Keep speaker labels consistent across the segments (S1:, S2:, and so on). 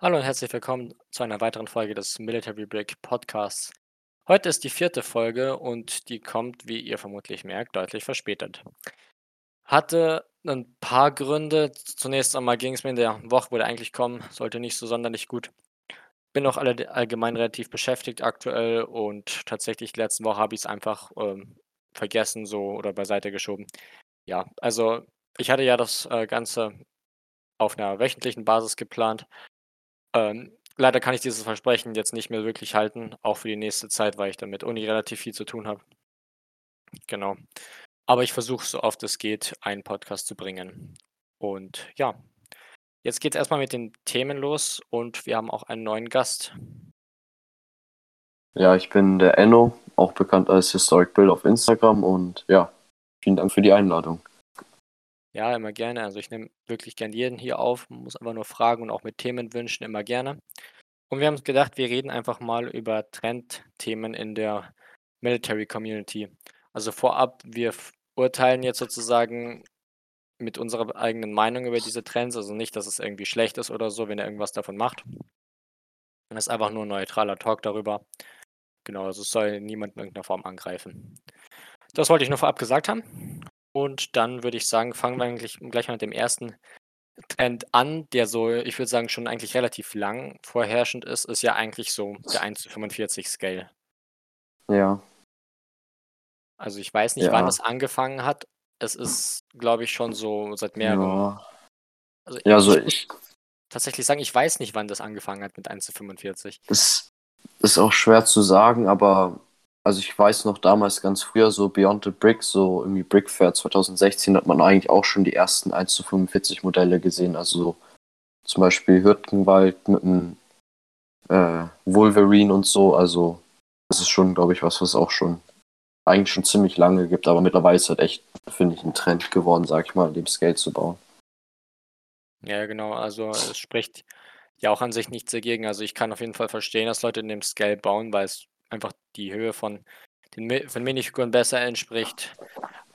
S1: Hallo und herzlich willkommen zu einer weiteren Folge des Military Break Podcasts. Heute ist die vierte Folge und die kommt, wie ihr vermutlich merkt, deutlich verspätet. Hatte ein paar Gründe. Zunächst einmal ging es mir in der Woche, wo der eigentlich kommen sollte, nicht so sonderlich gut. Bin auch alle, allgemein relativ beschäftigt aktuell und tatsächlich letzte Woche habe ich es einfach ähm, vergessen so oder beiseite geschoben. Ja, also ich hatte ja das äh, Ganze auf einer wöchentlichen Basis geplant ähm, leider kann ich dieses Versprechen jetzt nicht mehr wirklich halten, auch für die nächste Zeit, weil ich dann mit Uni relativ viel zu tun habe. Genau. Aber ich versuche so oft es geht, einen Podcast zu bringen. Und ja, jetzt geht's erst mal mit den Themen los und wir haben auch einen neuen Gast.
S2: Ja, ich bin der Enno, auch bekannt als Historic Bill auf Instagram und ja, vielen Dank für die Einladung.
S1: Ja, immer gerne. Also ich nehme wirklich gern jeden hier auf, muss einfach nur fragen und auch mit Themen wünschen, immer gerne. Und wir haben uns gedacht, wir reden einfach mal über Trendthemen in der Military Community. Also vorab, wir urteilen jetzt sozusagen mit unserer eigenen Meinung über diese Trends, also nicht, dass es irgendwie schlecht ist oder so, wenn er irgendwas davon macht. Es ist einfach nur ein neutraler Talk darüber. Genau, also es soll niemand in irgendeiner Form angreifen. Das wollte ich nur vorab gesagt haben. Und dann würde ich sagen, fangen wir eigentlich gleich mal mit dem ersten Trend an, der so, ich würde sagen, schon eigentlich relativ lang vorherrschend ist, ist ja eigentlich so der 1 zu 45 Scale.
S2: Ja.
S1: Also ich weiß nicht,
S2: Ja.
S1: wann das angefangen hat. Es ist, glaube ich, schon so seit mehreren.
S2: Ja,
S1: Also
S2: ja so
S1: ich muss
S2: ich,
S1: tatsächlich sagen, ich weiß nicht, wann das angefangen hat mit 1 zu 45.
S2: das ist auch schwer zu sagen, aber also ich weiß noch damals ganz früher so Beyond the Brick, so irgendwie Brickfair 2016 hat man eigentlich auch schon die ersten 1 zu 45 Modelle gesehen, also zum Beispiel Hürtgenwald mit einem äh, Wolverine und so, also das ist schon, glaube ich, was, was auch schon eigentlich schon ziemlich lange gibt, aber mittlerweile ist halt echt, finde ich, ein Trend geworden, sag ich mal, dem Scale zu bauen.
S1: Ja, genau. Also es spricht ja auch an sich nichts dagegen. Also ich kann auf jeden Fall verstehen, dass Leute in dem Scale bauen, weil es einfach die Höhe von den von Minifiguren besser entspricht.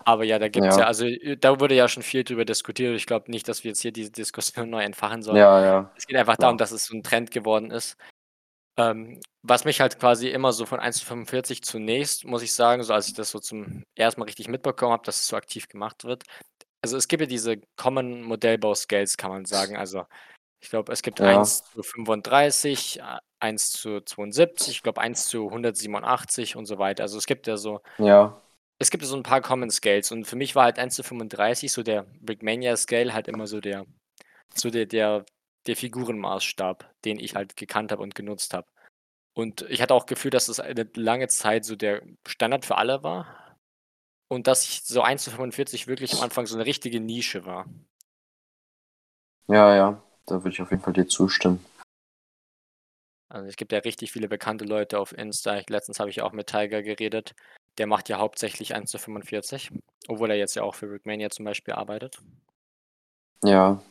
S1: Aber ja, da gibt's ja
S2: Ja,
S1: also, äh, da wurde ja schon viel drüber diskutiert. Ich glaube nicht, dass wir jetzt hier diese Diskussion neu entfachen sollen.
S2: ja, ja,
S1: Es geht einfach darum, dass es so ein Trend geworden ist. Ähm, was mich halt quasi immer so von 1 zu 45 zunächst, muss ich sagen, so als ich das so zum ersten Mal richtig mitbekommen habe, dass es so aktiv gemacht wird. Also, es gibt ja diese Common Modellbau-Scales, kann man sagen. Also, ich glaube, es gibt
S2: Ja,
S1: 1 zu 35, äh, 1 zu 72, ich glaube 1 zu 187 und so weiter. Also, es gibt ja so
S2: ja,
S1: es gibt so ein paar Common Scales und für mich war halt 1 zu 35 so der Brickmania Scale halt immer so der so der der der Figurenmaßstab, den ich halt gekannt habe und genutzt habe. Und ich hatte auch Gefühl, dass das eine lange Zeit so der Standard für alle war und dass ich so 1 zu 45 wirklich am Anfang so eine richtige Nische war.
S2: ja, ja, da würde ich auf jeden Fall dir zustimmen.
S1: Also, es gibt ja richtig viele bekannte Leute auf Insta. Ich letztens habe ich auch mit Tiger geredet. Der macht ja hauptsächlich 1 zu 45, obwohl er jetzt ja auch für Rickmania zum Beispiel arbeitet.
S2: Ja,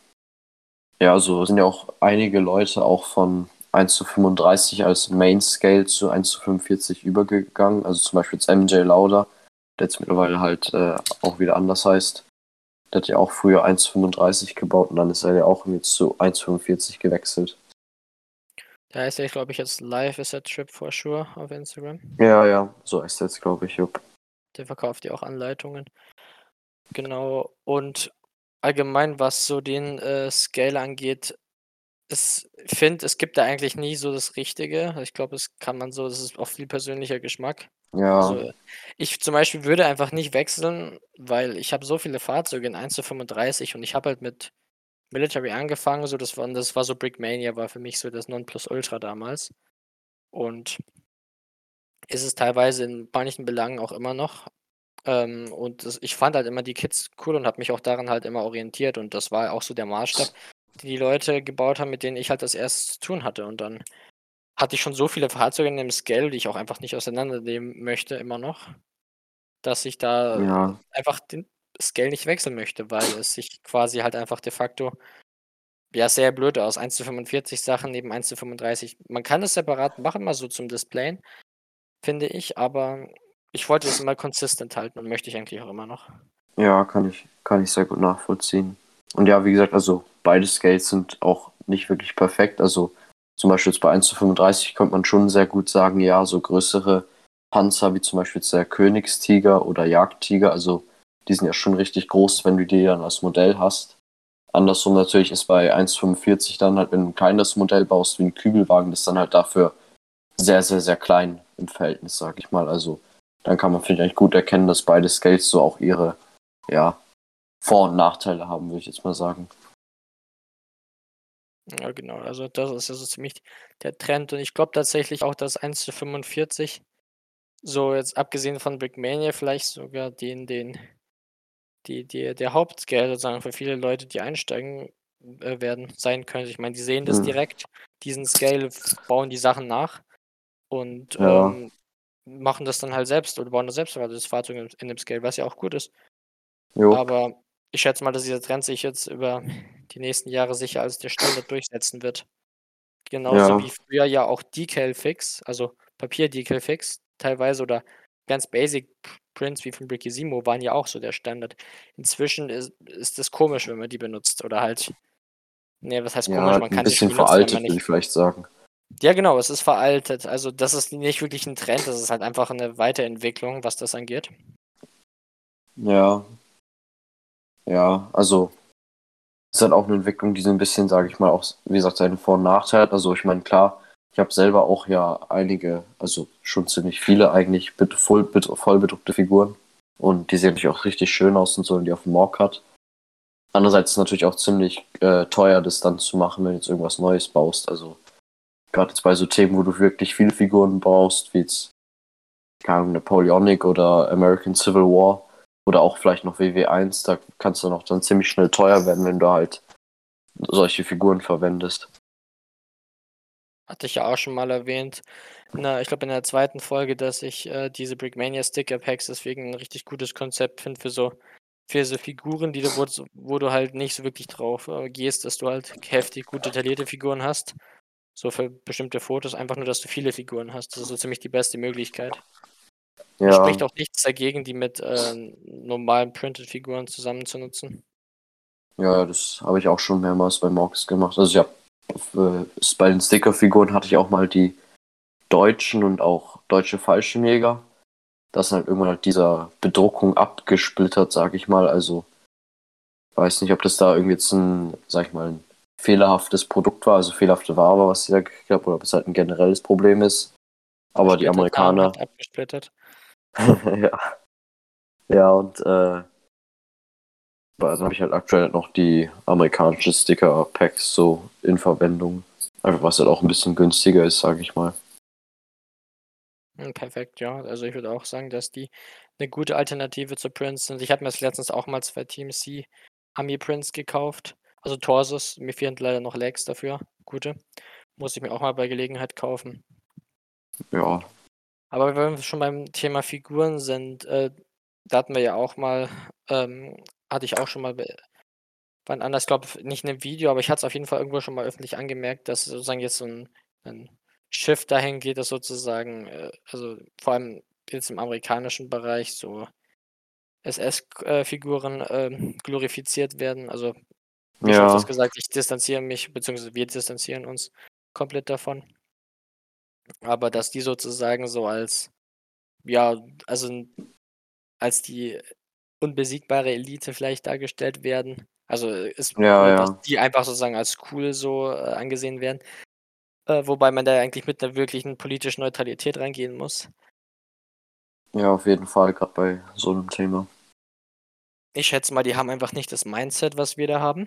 S2: ja, so sind ja auch einige Leute auch von 1 zu 35 als Main Scale zu 1 zu 45 übergegangen. Also zum Beispiel jetzt MJ Lauda, der jetzt mittlerweile halt äh, auch wieder anders heißt. Der hat ja auch früher 1 zu 35 gebaut und dann ist er ja auch jetzt zu 1 zu 45 gewechselt.
S1: Da heißt er, glaube ich, jetzt Live is a Trip for sure auf Instagram.
S2: Ja, ja, so heißt er jetzt, glaube ich. Jupp.
S1: Der verkauft ja auch Anleitungen. Genau. Und allgemein, was so den äh, Scale angeht, es ich finde, es gibt da eigentlich nie so das Richtige. Ich glaube, das kann man so, das ist auch viel persönlicher Geschmack.
S2: Ja,
S1: Also ich zum Beispiel würde einfach nicht wechseln, weil ich habe so viele Fahrzeuge in 1 zu 35 und ich habe halt mit Military angefangen, so das war, das war so Brickmania, war für mich so das Nonplusultra damals. Und ist es teilweise in manchen Belangen auch immer noch. Ähm, und das, ich fand halt immer die Kids cool und habe mich auch daran halt immer orientiert. Und das war auch so der Maßstab, den die Leute gebaut haben, mit denen ich halt das erst zu tun hatte. Und dann hatte ich schon so viele Fahrzeuge in dem Scale, die ich auch einfach nicht auseinandernehmen möchte, immer noch, dass ich da
S2: ja,
S1: einfach den Scale nicht wechseln möchte, weil es sich quasi halt einfach de facto ja sehr blöd aus. 1 zu 45 Sachen neben 1 zu 35. Man kann es separat machen, mal so zum Displayen, finde ich, aber ich wollte es immer consistent halten und möchte ich eigentlich auch immer noch.
S2: ja, kann ich, kann ich sehr gut nachvollziehen. Und ja, wie gesagt, also beide Scales sind auch nicht wirklich perfekt. Also zum Beispiel jetzt bei 1 zu 35 könnte man schon sehr gut sagen, ja, so größere Panzer wie zum Beispiel der Königstiger oder Jagdtiger, also die sind ja schon richtig groß, wenn du die dann als Modell hast. Andersrum natürlich ist bei 1,45 dann halt, wenn du ein kleines Modell baust wie ein Kübelwagen, das ist dann halt dafür sehr, sehr, sehr klein im Verhältnis, sag ich mal. Also dann kann man, finde ich, gut erkennen, dass beide Scales so auch ihre, ja, Vor- und Nachteile haben, würde ich jetzt mal sagen.
S1: Ja, genau. Also das ist ja so ziemlich der Trend. Und ich glaube tatsächlich auch, dass 1 zu 45 so jetzt abgesehen von Brickmania vielleicht sogar den, den, die, die, der Hauptscale sozusagen für viele Leute, die einsteigen äh, werden, sein könnte. Ich meine, die sehen das
S2: Mhm.
S1: direkt, diesen Scale, bauen die Sachen nach und
S2: Ja.
S1: ähm, machen das dann halt selbst oder bauen das selbst also das Fahrzeug in, in dem Scale, was ja auch gut ist.
S2: Jo.
S1: Aber ich schätze mal, dass dieser Trend sich jetzt über die nächsten Jahre sicher als der Standard durchsetzen wird. Genauso
S2: Ja.
S1: wie früher ja auch Decal Fix, also Papier-Decal Fix teilweise oder ganz basic Prints wie von Brickisimo waren ja auch so der Standard. Inzwischen ist, ist das komisch, wenn man die benutzt oder halt. Nee, was heißt komisch?
S2: Ja,
S1: Man
S2: ein
S1: kann schon
S2: bisschen
S1: wenn
S2: veraltet,
S1: man
S2: würde ich vielleicht sagen.
S1: Ja, genau, es ist veraltet. Also, das ist nicht wirklich ein Trend, das ist halt einfach eine Weiterentwicklung, was das angeht.
S2: Ja. Ja, also ist halt auch eine Entwicklung, die so ein bisschen, sage ich mal, auch, wie gesagt, seine Vor- und Nachteile hat. Also ich meine, klar, ich habe selber auch ja einige, also schon ziemlich viele eigentlich voll, voll bedruckte Figuren. Und die sehen natürlich auch richtig schön aus und so, wenn die auf dem Mock hat. Andererseits ist es natürlich auch ziemlich äh, teuer, das dann zu machen, wenn du jetzt irgendwas Neues baust. Also gerade jetzt bei so Themen, wo du wirklich viele Figuren brauchst, wie jetzt keine Ahnung, Napoleonic oder American Civil War oder auch vielleicht noch WW1, da kannst du noch dann ziemlich schnell teuer werden, wenn du halt solche Figuren verwendest.
S1: Hatte ich ja auch schon mal erwähnt. Na, ich glaube in der zweiten Folge, dass ich äh, diese Brickmania Sticker Packs deswegen ein richtig gutes Konzept finde für so für so Figuren, die du, wo, du- wo du halt nicht so wirklich drauf äh, gehst, dass du halt heftig gut detaillierte Figuren hast. So für bestimmte Fotos, einfach nur, dass du viele Figuren hast. Das ist so ziemlich die beste Möglichkeit. Es
S2: Ja,
S1: spricht auch nichts dagegen, die mit äh, normalen Printed-Figuren zusammen zu nutzen.
S2: ja, das habe ich auch schon mehrmals bei Morgs gemacht. Also ich habe äh, bei den Sticker-Figuren hatte ich auch mal die deutschen und auch deutsche Fallschirmjäger. Das ist halt irgendwann halt dieser Bedruckung abgesplittert, sag ich mal. Also weiß nicht, ob das da irgendwie jetzt ein, sag ich mal, ein fehlerhaftes Produkt war, also fehlerhafte Ware, was sie da gekriegt haben, oder ob es halt ein generelles Problem ist. Aber die Amerikaner,
S1: Abgesplittert.
S2: ja. Ja, und äh, dann habe ich halt aktuell noch die amerikanischen Sticker-Packs so in Verwendung. Einfach was halt auch ein bisschen günstiger ist, sage ich mal.
S1: Hm, Perfekt, ja. Also ich würde auch sagen, dass die eine gute Alternative zu Prince sind. Ich habe mir jetzt letztens auch mal zwei Team C Ami Prints gekauft. Also Torsos, mir fehlen leider noch Legs dafür. Gute. Muss ich mir auch mal bei Gelegenheit kaufen.
S2: Ja,
S1: Aber wenn wir schon beim Thema Figuren sind, äh, da hatten wir ja auch mal, ähm, hatte ich auch schon mal wann anders, glaube nicht in einem Video, aber ich hatte es auf jeden Fall irgendwo schon mal öffentlich angemerkt, dass sozusagen jetzt so ein, ein Shift dahin geht, dass sozusagen, äh, also vor allem jetzt im amerikanischen Bereich so SS-Figuren ähm, glorifiziert werden. Also schon
S2: ja,
S1: öfters gesagt, ich distanziere mich, beziehungsweise wir distanzieren uns komplett davon. Aber dass die sozusagen so als, ja, also als die unbesiegbare Elite vielleicht dargestellt werden. Also äh, ist
S2: ja,
S1: blöd, dass
S2: ja.
S1: die einfach sozusagen als cool so äh, angesehen werden. Äh, wobei man da eigentlich mit einer wirklichen politischen Neutralität reingehen muss.
S2: Ja, auf jeden Fall, gerade bei so einem Thema.
S1: Ich schätze mal, die haben einfach nicht das Mindset, was wir da haben.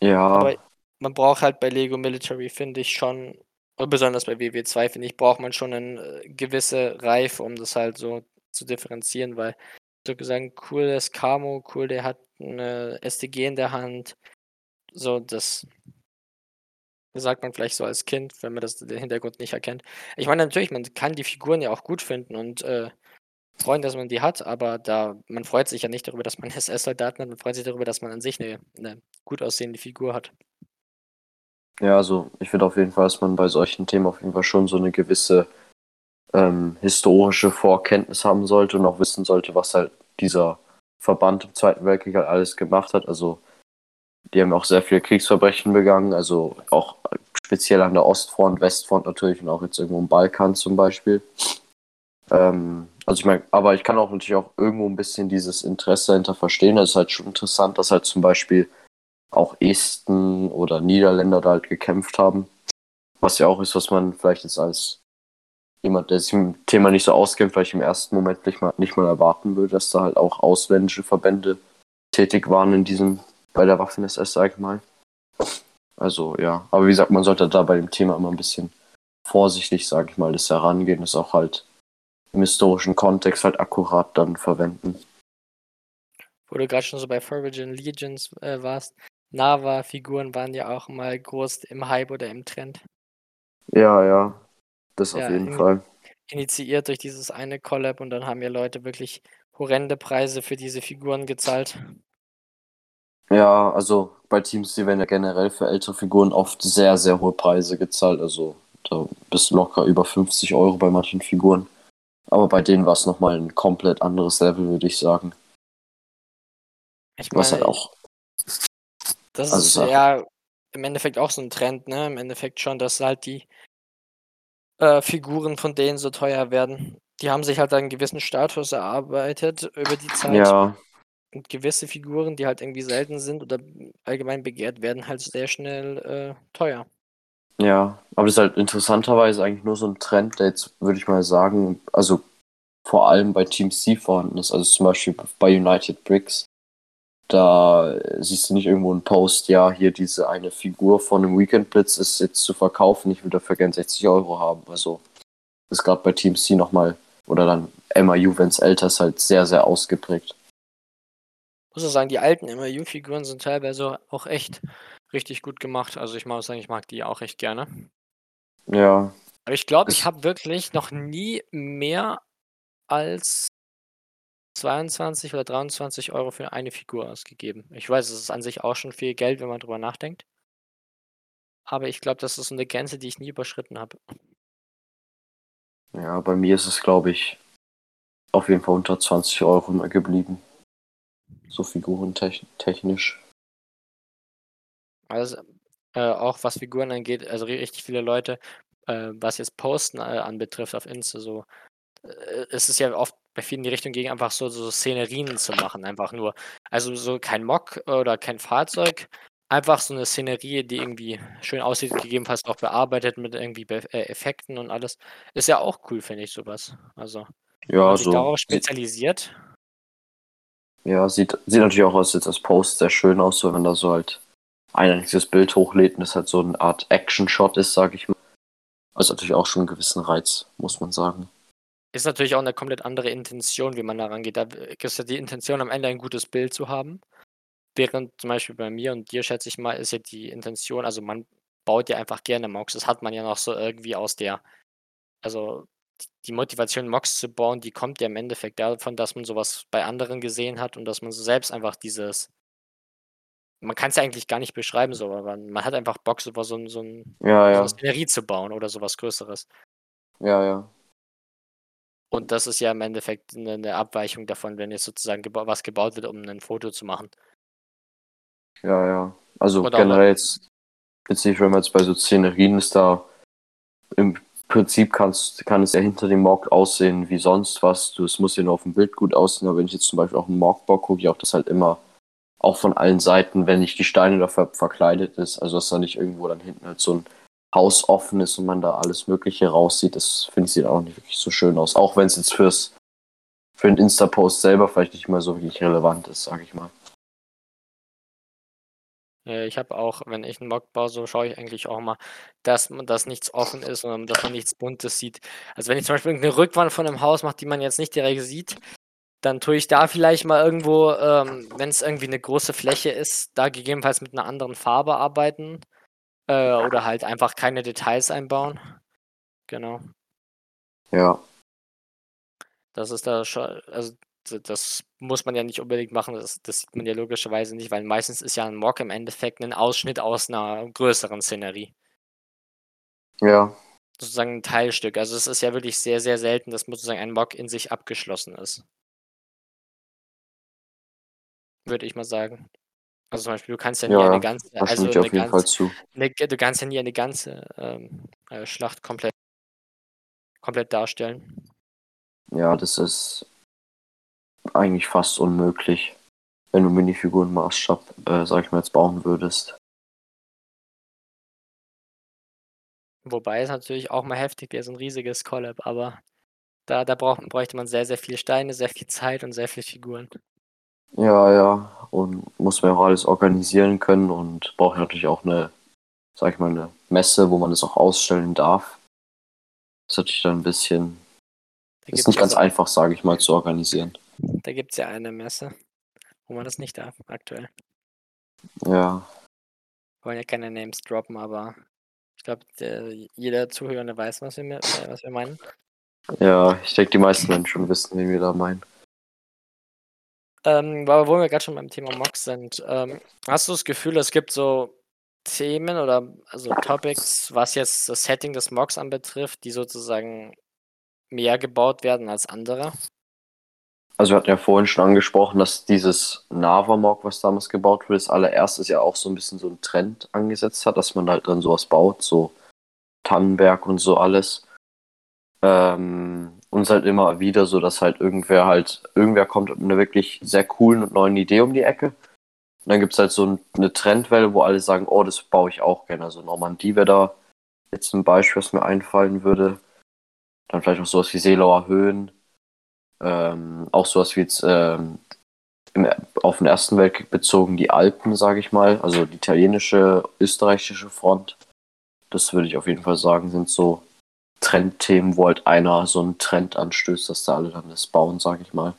S2: Ja,
S1: Aber man braucht halt bei Lego Military, finde ich schon, und besonders bei WW2, finde ich, braucht man schon eine äh, gewisse Reife, um das halt so zu differenzieren, weil so gesagt, cool ist Camo, cool, der hat eine STG in der Hand. So, das sagt man vielleicht so als Kind, wenn man das den Hintergrund nicht erkennt. Ich meine, natürlich, man kann die Figuren ja auch gut finden und äh, freuen, dass man die hat, aber da man freut sich ja nicht darüber, dass man SS-Soldaten hat, man freut sich darüber, dass man an sich eine, eine gut aussehende Figur hat.
S2: ja, also ich finde auf jeden Fall, dass man bei solchen Themen auf jeden Fall schon so eine gewisse ähm, historische Vorkenntnis haben sollte und auch wissen sollte, was halt dieser Verband im Zweiten Weltkrieg halt alles gemacht hat. Also die haben auch sehr viele Kriegsverbrechen begangen, also auch speziell an der Ostfront, Westfront natürlich und auch jetzt irgendwo im Balkan zum Beispiel. Ähm, also ich meine, aber ich kann auch natürlich auch irgendwo ein bisschen dieses Interesse dahinter verstehen. Es ist halt schon interessant, dass halt zum Beispiel auch Esten oder Niederländer da halt gekämpft haben. Was ja auch ist, was man vielleicht jetzt als jemand, der sich im Thema nicht so auskennt, vielleicht im ersten Moment nicht mal, nicht mal erwarten würde, dass da halt auch ausländische Verbände tätig waren in diesem, bei der Waffen-SS, sag ich mal. Also ja, aber wie gesagt, man sollte da bei dem Thema immer ein bisschen vorsichtig, sag ich mal, das herangehen, das auch halt im historischen Kontext halt akkurat dann verwenden.
S1: Wo du gerade schon so bei Forbidden Legions äh, warst, Nava-Figuren waren ja auch mal groß im Hype oder im Trend.
S2: Ja, ja, das
S1: Ja,
S2: auf jeden
S1: in-
S2: Fall.
S1: Initiiert durch dieses eine Collab und dann haben ja Leute wirklich horrende Preise für diese Figuren gezahlt.
S2: Ja, also bei Teams, die werden ja generell für ältere Figuren oft sehr, sehr hohe Preise gezahlt. Also da bist du locker über 50 Euro bei manchen Figuren. Aber bei denen war es nochmal ein komplett anderes Level, würde ich sagen.
S1: Ich
S2: Was
S1: meine,
S2: halt auch,
S1: das
S2: also
S1: ist ja im Endeffekt auch so ein Trend, ne? Im Endeffekt schon, dass halt die äh, Figuren von denen so teuer werden. Die haben sich halt einen gewissen Status erarbeitet über die Zeit.
S2: ja,
S1: Und gewisse Figuren, die halt irgendwie selten sind oder allgemein begehrt, werden halt sehr schnell äh, teuer.
S2: ja. Aber das ist halt interessanterweise eigentlich nur so ein Trend, der jetzt, würde ich mal sagen, also vor allem bei Team C vorhanden ist. Also zum Beispiel bei United Bricks. Da siehst du nicht irgendwo einen Post, ja, hier diese eine Figur von einem Weekend Blitz ist jetzt zu verkaufen, ich will dafür gern 60 Euro haben. Also ist gerade bei Team C nochmal, oder dann MIU, wenn es älter ist, halt sehr, sehr ausgeprägt.
S1: muss auch sagen, die alten MIU-Figuren sind teilweise auch echt richtig gut gemacht. Also ich muss sagen, ich mag die auch echt gerne.
S2: Ja,
S1: Aber ich glaube, ich habe wirklich noch nie mehr als 22 oder 23 Euro für eine Figur ausgegeben. Ich weiß, es ist an sich auch schon viel Geld, wenn man drüber nachdenkt. Aber ich glaube, das ist so eine Grenze, die ich nie überschritten habe.
S2: ja, bei mir ist es, glaube ich, auf jeden Fall unter 20 Euro geblieben. So figurentechnisch.
S1: Also, äh, auch was Figuren angeht, also ri- richtig viele Leute, äh, was jetzt Posten äh, anbetrifft auf Insta, so, äh, es ist ja oft bei vielen die Richtung gegen einfach so, so Szenerien zu machen, einfach nur. Also so kein Mock oder kein Fahrzeug, einfach so eine Szenerie, die irgendwie schön aussieht, gegebenenfalls auch bearbeitet mit irgendwie Be äh, Effekten und alles. Ist ja auch cool, finde ich sowas. Also,
S2: Ja, so.
S1: darauf
S2: Sieht,
S1: spezialisiert,
S2: ja, sieht, sieht natürlich auch aus, jetzt als Post sehr schön aus, so wenn da so halt ein einziges Bild hochlädt und das halt so eine Art Action-Shot ist, sag ich mal. Also natürlich auch schon einen gewissen Reiz, muss man sagen.
S1: Ist natürlich auch eine komplett andere Intention, wie man da rangeht. Da ist ja die Intention, am Ende ein gutes Bild zu haben. Während zum Beispiel bei mir und dir, schätze ich mal, ist ja die Intention also, man baut ja einfach gerne Mocks. Das hat man ja noch so irgendwie aus der also, die Motivation, Mocks zu bauen, die kommt ja im Endeffekt davon, dass man sowas bei anderen gesehen hat und dass man so selbst einfach dieses man kann's ja eigentlich gar nicht beschreiben so, aber man hat einfach Bock, so so so 'n
S2: Ja,
S1: so 'ne
S2: ja.
S1: Szenerie zu bauen oder so was Größeres.
S2: Ja, ja.
S1: Und das ist ja im Endeffekt 'ne 'ne Abweichung davon, wenn jetzt sozusagen geba was gebaut wird, um 'nen Foto zu machen.
S2: Ja, ja. Also
S1: auch
S2: generell jetzt, jetzt nicht, wenn man jetzt bei so Szenerien ist, da im Prinzip kannst, kann es ja hinter dem Mock aussehen wie sonst was. Du, es muss ja nur auf dem Bild gut aussehen, aber wenn ich jetzt zum Beispiel auch einen Mockbau gucke, ich auch das halt immer auch von allen Seiten, wenn nicht die Steine dafür verkleidet ist, also dass da nicht irgendwo dann hinten halt so ein Haus offen ist und man da alles Mögliche raussieht, das finde ich sieht auch nicht wirklich so schön aus. Auch wenn es jetzt fürs für den Insta-Post selber vielleicht nicht mehr so wirklich relevant ist, sage ich mal.
S1: Ich habe auch wenn ich 'n Mock baue, so schaue ich eigentlich auch mal, dass man dass nichts offen ist, sondern dass man nichts Buntes sieht. Also, wenn ich zum Beispiel irgend 'ne Rückwand von 'nem Haus mache, die man jetzt nicht direkt sieht, dann tue ich da vielleicht mal irgendwo, ähm, wenn's irgendwie 'ne große Fläche ist, da gegebenenfalls mit 'ner anderen Farbe arbeiten, äh, oder halt einfach keine Details einbauen. Genau.
S2: Ja.
S1: Das ist da scho also, das muss man ja nicht unbedingt machen. Das das sieht man ja logischerweise nicht, weil meistens ist ja 'n Mock im Endeffekt 'nen Ausschnitt aus 'ner größeren Szenerie.
S2: Ja.
S1: Sozusagen 'n Teilstück. Also, es ist ja wirklich sehr, sehr selten, dass sozusagen ein Mock in sich abgeschlossen ist. Würde ich mal sagen. Also, zum Beispiel, du kannst ja nie
S2: Ja,
S1: eine ganze also,
S2: ich dir
S1: 'ne
S2: auf jeden Fall
S1: ganz
S2: zu.
S1: 'ne du kannst ja nie eine ganze, ähm, äh, Schlacht komplett komplett darstellen.
S2: Ja, das ist eigentlich fast unmöglich, wenn du Minifiguren-Maßstab, äh, sage ich mal, jetzt bauen würdest.
S1: Wobei es natürlich auch mal heftig wäre, so 'n riesiges Collab, aber da da braucht bräuchte man sehr, sehr viele Steine, sehr viel Zeit und sehr viel Figuren.
S2: Ja, ja, und muss man ja auch alles organisieren können und braucht natürlich auch 'ne, sage ich mal, 'ne Messe, wo man das auch ausstellen darf. Das ist natürlich dann 'n bisschen
S1: Da
S2: ist nicht ganz
S1: so
S2: einfach, sage ich mal, zu organisieren.
S1: da gibt's ja eine Messe, wo man das nicht darf aktuell.
S2: Ja.
S1: Wollen ja keine Names droppen, aber ich glaube, der jeder Zuhörende weiß, was wir äh, was wir meinen.
S2: Ja, ich denke, die meisten werden schon wissen, wen wir da meinen.
S1: Ähm, aber wo wir grad schon beim Thema Mocs sind, ähm, hast du das Gefühl, es gibt so Themen oder also Topics, was jetzt das Setting des Mocs anbetrifft, die sozusagen mehr gebaut werden als andere?
S2: Also, wir hatten ja vorhin schon angesprochen, dass dieses Nava-Mock, was damals gebaut wurde, als allererstes ja auch so 'n bisschen so 'n Trend angesetzt hat, dass man halt dann so was baut, so Tannenberg und so alles. Ähm, und es ist halt immer wieder so, dass halt irgendwer halt irgendwer kommt mit 'ner wirklich sehr coolen und neuen Idee um die Ecke. Und dann gibt's halt so 'n 'ne Trendwelle, wo alle sagen: „Oh, das baue ich auch gerne.“ Also, Normandie wäre da jetzt 'n Beispiel, was mir einfallen würde. Dann vielleicht noch so was wie Seelower Höhen. Ähm, auch so was wie jetzt, ähm, im auf 'n Ersten Weltkrieg bezogen die Alpen, sage ich mal, also die italienische, österreichische Front. Das würde ich auf jeden Fall sagen, sind so Trendthemen, wo halt einer so 'n Trend anstößt, dass da alle dann das bauen, sage ich mal.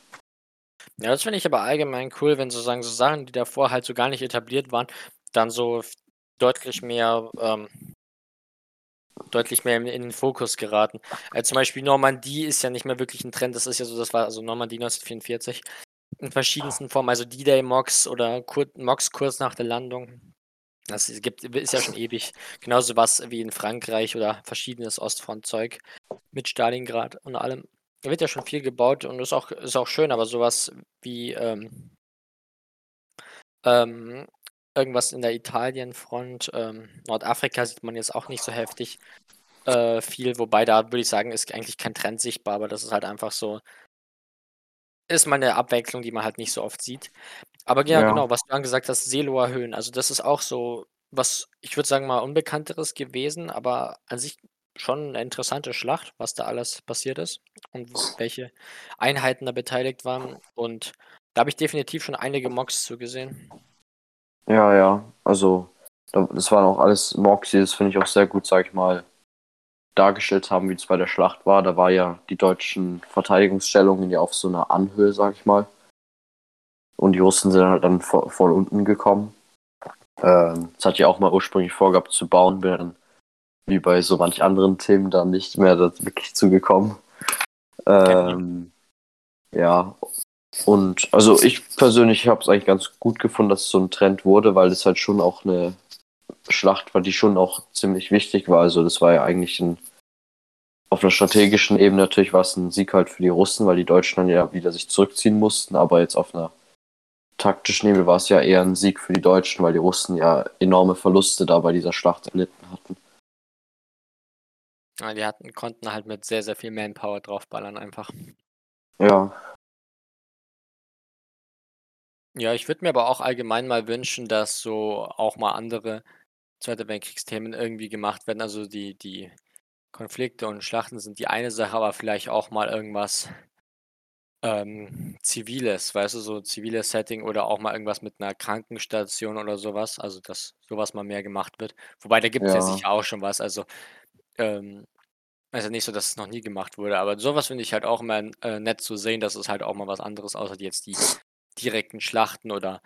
S1: Ja, das finde ich aber allgemein cool, wenn sozusagen so Sachen, die davor halt so gar nicht etabliert waren, dann so deutlich mehr, ähm deutlich mehr in den Fokus geraten. Äh, zum Beispiel Normandie ist ja nicht mehr wirklich 'n Trend. Das ist ja so das war also Normandie 1944 in verschiedensten Formen, also D-Day-Mocks oder kur Mocks kurz nach der Landung. Das gibt ist ja schon ewig. Genauso was wie in Frankreich oder verschiedenes Ostfront-Zeug mit Stalingrad und allem. Da wird ja schon viel gebaut und ist auch ist auch schön, aber so was wie, ähm ähm, irgendwas in der Italienfront, ähm, Nordafrika sieht man jetzt auch nicht so heftig, äh, viel, wobei da würde ich sagen, ist eigentlich kein Trend sichtbar, aber das ist halt einfach so ist mal 'ne Abwechslung, die man halt nicht so oft sieht. Aber ja,
S2: Ja.
S1: genau, was du angesagt hast, Seelower Höhen, also das ist auch so was, ich würde sagen, mal Unbekannteres gewesen, aber an sich schon 'ne interessante Schlacht, was da alles passiert ist und welche Einheiten da beteiligt waren. Und da habe ich definitiv schon einige Mocks zu gesehen.
S2: Ja, ja, also da das waren auch alles Mocks, die das finde ich auch sehr gut, sage ich mal, dargestellt haben, wie es bei der Schlacht war. Da war ja die deutschen Verteidigungsstellungen ja auf so 'ner Anhöhe, sage ich mal. Und die Russen sind halt dann vo von unten gekommen. Ähm, das hatte ich auch mal ursprünglich vorgehabt zu bauen, bin dann wie bei so manch anderen Themen dann nicht mehr wirklich zu gekommen. Ähm, ja, und also ich persönlich habe es eigentlich ganz gut gefunden, dass es so 'n Trend wurde, weil es halt schon auch 'ne Schlacht war, die schon auch ziemlich wichtig war. Also, das war ja eigentlich 'n auf 'ner strategischen Ebene natürlich war's 'n Sieg halt für die Russen, weil die Deutschen dann ja wieder sich zurückziehen mussten, aber jetzt auf 'ner taktischen Ebene war's ja eher 'n Sieg für die Deutschen, weil die Russen ja enorme Verluste da bei dieser Schlacht erlitten hatten.
S1: Ja, die hatten konnten halt mit sehr, sehr viel Manpower draufballern einfach.
S2: Ja.
S1: Ja, ich würde mir aber auch allgemein mal wünschen, dass so auch mal andere Zweiter Weltkriegsthemen irgendwie gemacht werden. Also, die die Konflikte und Schlachten sind die eine Sache, aber vielleicht auch mal irgendwas ähm, Ziviles, weißt du, so ziviles Setting oder auch mal irgendwas mit 'ner Krankenstation oder so was, also, dass so was mal mehr gemacht wird. Wobei, da gibt's ja
S2: Ja.
S1: sicher auch schon was, also, ähm, ist ja nicht so, dass es noch nie gemacht wurde, aber so was finde ich halt auch immer, äh, nett zu sehen, dass es halt auch mal was anderes außer jetzt die direkten Schlachten oder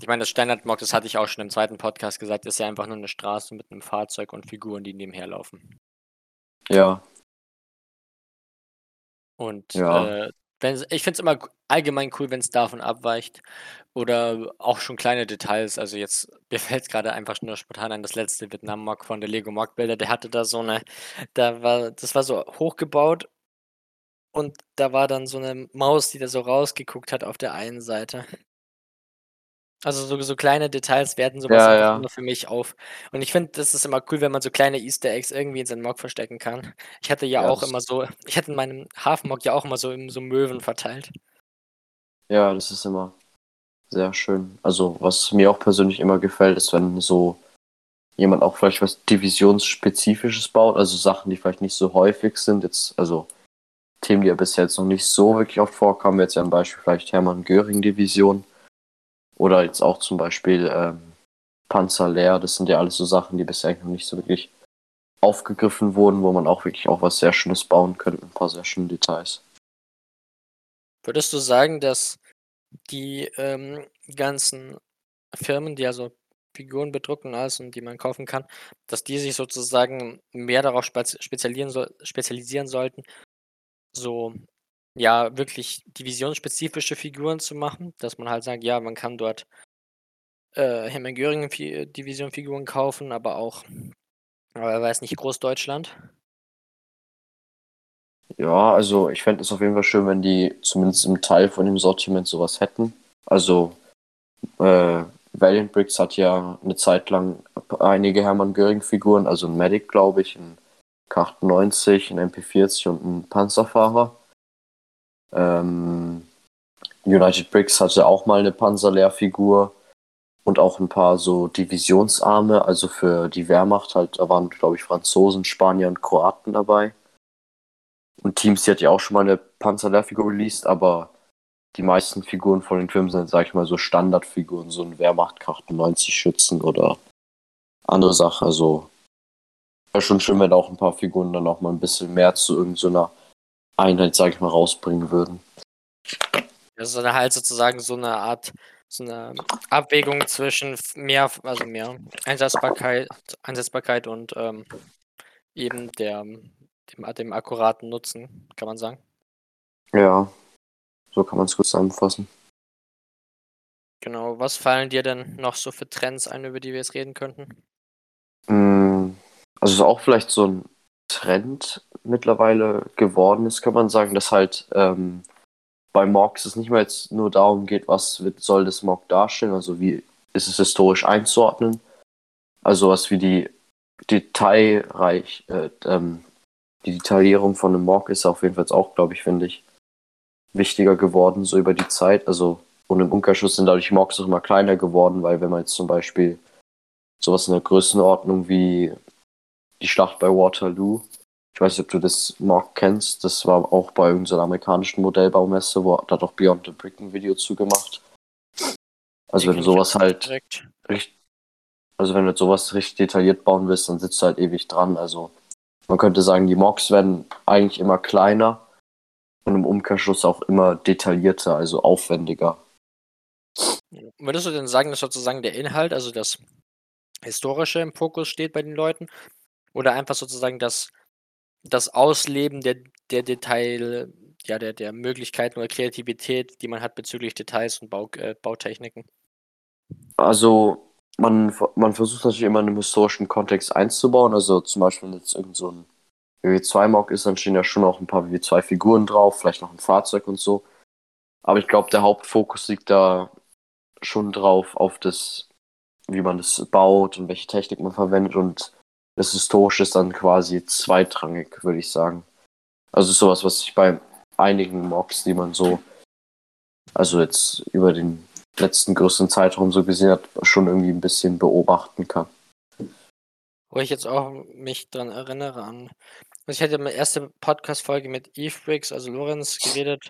S1: ich meine, das Standard-Mock, das hatte ich auch schon im 2. Podcast gesagt, ist ja einfach nur 'ne Straße mit 'nem Fahrzeug und Figuren, die nebenher laufen.
S2: Ja.
S1: Und,
S2: Ja.
S1: äh, wenn's ich finde es immer allgemein cool, wenn's davon abweicht oder auch schon kleine Details. Also, jetzt mir fällt's grade einfach nur spontan ein, das letzte Vietnam-Mock von der Lego Mock Builder, der hatte da so 'ne da war das war so hochgebaut und da war dann so 'ne Maus, die da so rausgeguckt hat auf der einen Seite. Also, so so kleine Details werten so was
S2: Ja,
S1: einfach
S2: ja.
S1: immer für mich auf. Und ich finde, das ist immer cool, wenn man so kleine Easter Eggs irgendwie in seinen Mock verstecken kann. Ich hatte ja
S2: Ja,
S1: auch
S2: das
S1: immer so ich hatte in meinem Hafenmock ja auch immer so im so Möwen verteilt.
S2: Ja, das ist immer sehr schön. Also, was mir auch persönlich immer gefällt, ist, wenn so jemand auch vielleicht was Divisionsspezifisches baut, also Sachen, die vielleicht nicht so häufig sind. Jetzt, also Themen, die ja bisher jetzt noch nicht so wirklich oft vorkamen, jetzt ja ein Beispiel vielleicht Hermann Göring-Division. Oder jetzt auch zum Beispiel ähm, Panzer leer. Das sind ja alles so Sachen, die bisher noch nicht so wirklich aufgegriffen wurden, wo man auch wirklich auch was sehr Schönes bauen könnte, ein paar sehr schöne Details.
S1: Würdest du sagen, dass die, ähm, ganzen Firmen, die also Figuren bedrucken alles und die man kaufen kann, dass die sich sozusagen mehr darauf spez spezialieren soll spezialisieren sollten, so, ja, wirklich divisionsspezifische Figuren zu machen, dass man halt sagt, ja, man kann dort, äh, Hermann Göring Fi Division Figuren kaufen, aber auch, äh, weiß nicht, Großdeutschland?
S2: Ja, also ich fände es auf jeden Fall schön, wenn die zumindest im Teil von dem Sortiment sowas hätten. Also äh, Valiant Bricks hat ja eine Zeit lang einige Hermann Göring-Figuren, also ein Medic, glaube ich, ein K98, ein MP40 und ein Panzerfahrer. Ähm, United Bricks hatte auch mal eine Panzerlehrfigur und auch ein paar so Divisionsarme, also für die Wehrmacht halt, da waren, glaube ich, Franzosen, Spanier und Kroaten dabei. Und Teams, die hat ja auch schon mal eine Panzerlehrfigur released, aber die meisten Figuren von den Filmen sind, sag ich mal, so Standardfiguren, so ein Wehrmacht 90 Schützen oder andere Sachen. Also wäre schon schön, wenn auch ein paar Figuren dann auch mal ein bisschen mehr zu irgendeiner Einheit, sag ich mal, rausbringen würden.
S1: Das ist halt sozusagen so eine Art so eine Abwägung zwischen mehr also mehr Einsetzbarkeit Einsetzbarkeit und, ähm, eben der dem dem akkuraten Nutzen, kann man sagen.
S2: Ja, so kann man es gut zusammenfassen.
S1: Genau. Was fallen dir denn noch so für Trends ein, über die wir jetzt reden könnten?
S2: Hm, also ist auch vielleicht so ein Trend mittlerweile geworden ist, kann man sagen, dass halt ähm, bei Mocks es nicht mehr jetzt nur darum geht, was wird, soll das Mock darstellen, also wie ist es historisch einzuordnen. Also was wie die detailreich, äh, ähm, die Detaillierung von einem Mock ist auf jeden Fall auch, glaube ich, finde ich, wichtiger geworden, so über die Zeit. Also, und im Umkehrschluss sind dadurch Mocks auch immer kleiner geworden, weil wenn man jetzt zum Beispiel sowas in der Größenordnung wie die Schlacht bei Waterloo, ich weiß nicht, ob du das Mock kennst, das war auch bei irgendeiner amerikanischen Modellbaumesse, wo da auch Beyond the Brick ein Video zugemacht. Also
S1: Die
S2: wenn du sowas halt richtig, also wenn du sowas richtig detailliert bauen willst, dann sitzt du halt ewig dran. Also man könnte sagen, die Mocks werden eigentlich immer kleiner und im Umkehrschluss auch immer detaillierter, also aufwendiger.
S1: Würdest du denn sagen, dass sozusagen der Inhalt, also das Historische im Fokus steht bei den Leuten? Oder einfach sozusagen das das Ausleben der der Detail ja, der der Möglichkeiten oder Kreativität, die man hat bezüglich Details und Bau äh, Bautechniken?
S2: Also man, man versucht natürlich immer in einem historischen Kontext einzubauen. Also zum Beispiel, jetzt irgend so ein WW2-Mock ist, dann stehen ja schon auch ein paar WW2-Figuren drauf, vielleicht noch ein Fahrzeug und so. Aber ich glaube, der Hauptfokus liegt da schon drauf, auf das, wie man das baut und welche Technik man verwendet und das Historische ist dann quasi zweitrangig, würde ich sagen. Also sowas, was ich bei einigen Mocks, die man so, also jetzt über den letzten größeren Zeitraum so gesehen hat, schon irgendwie ein bisschen beobachten kann.
S1: Wo ich jetzt auch mich dran erinnere an also ich hatte meine erste Podcast-Folge mit Eve Briggs, also Lorenz, geredet,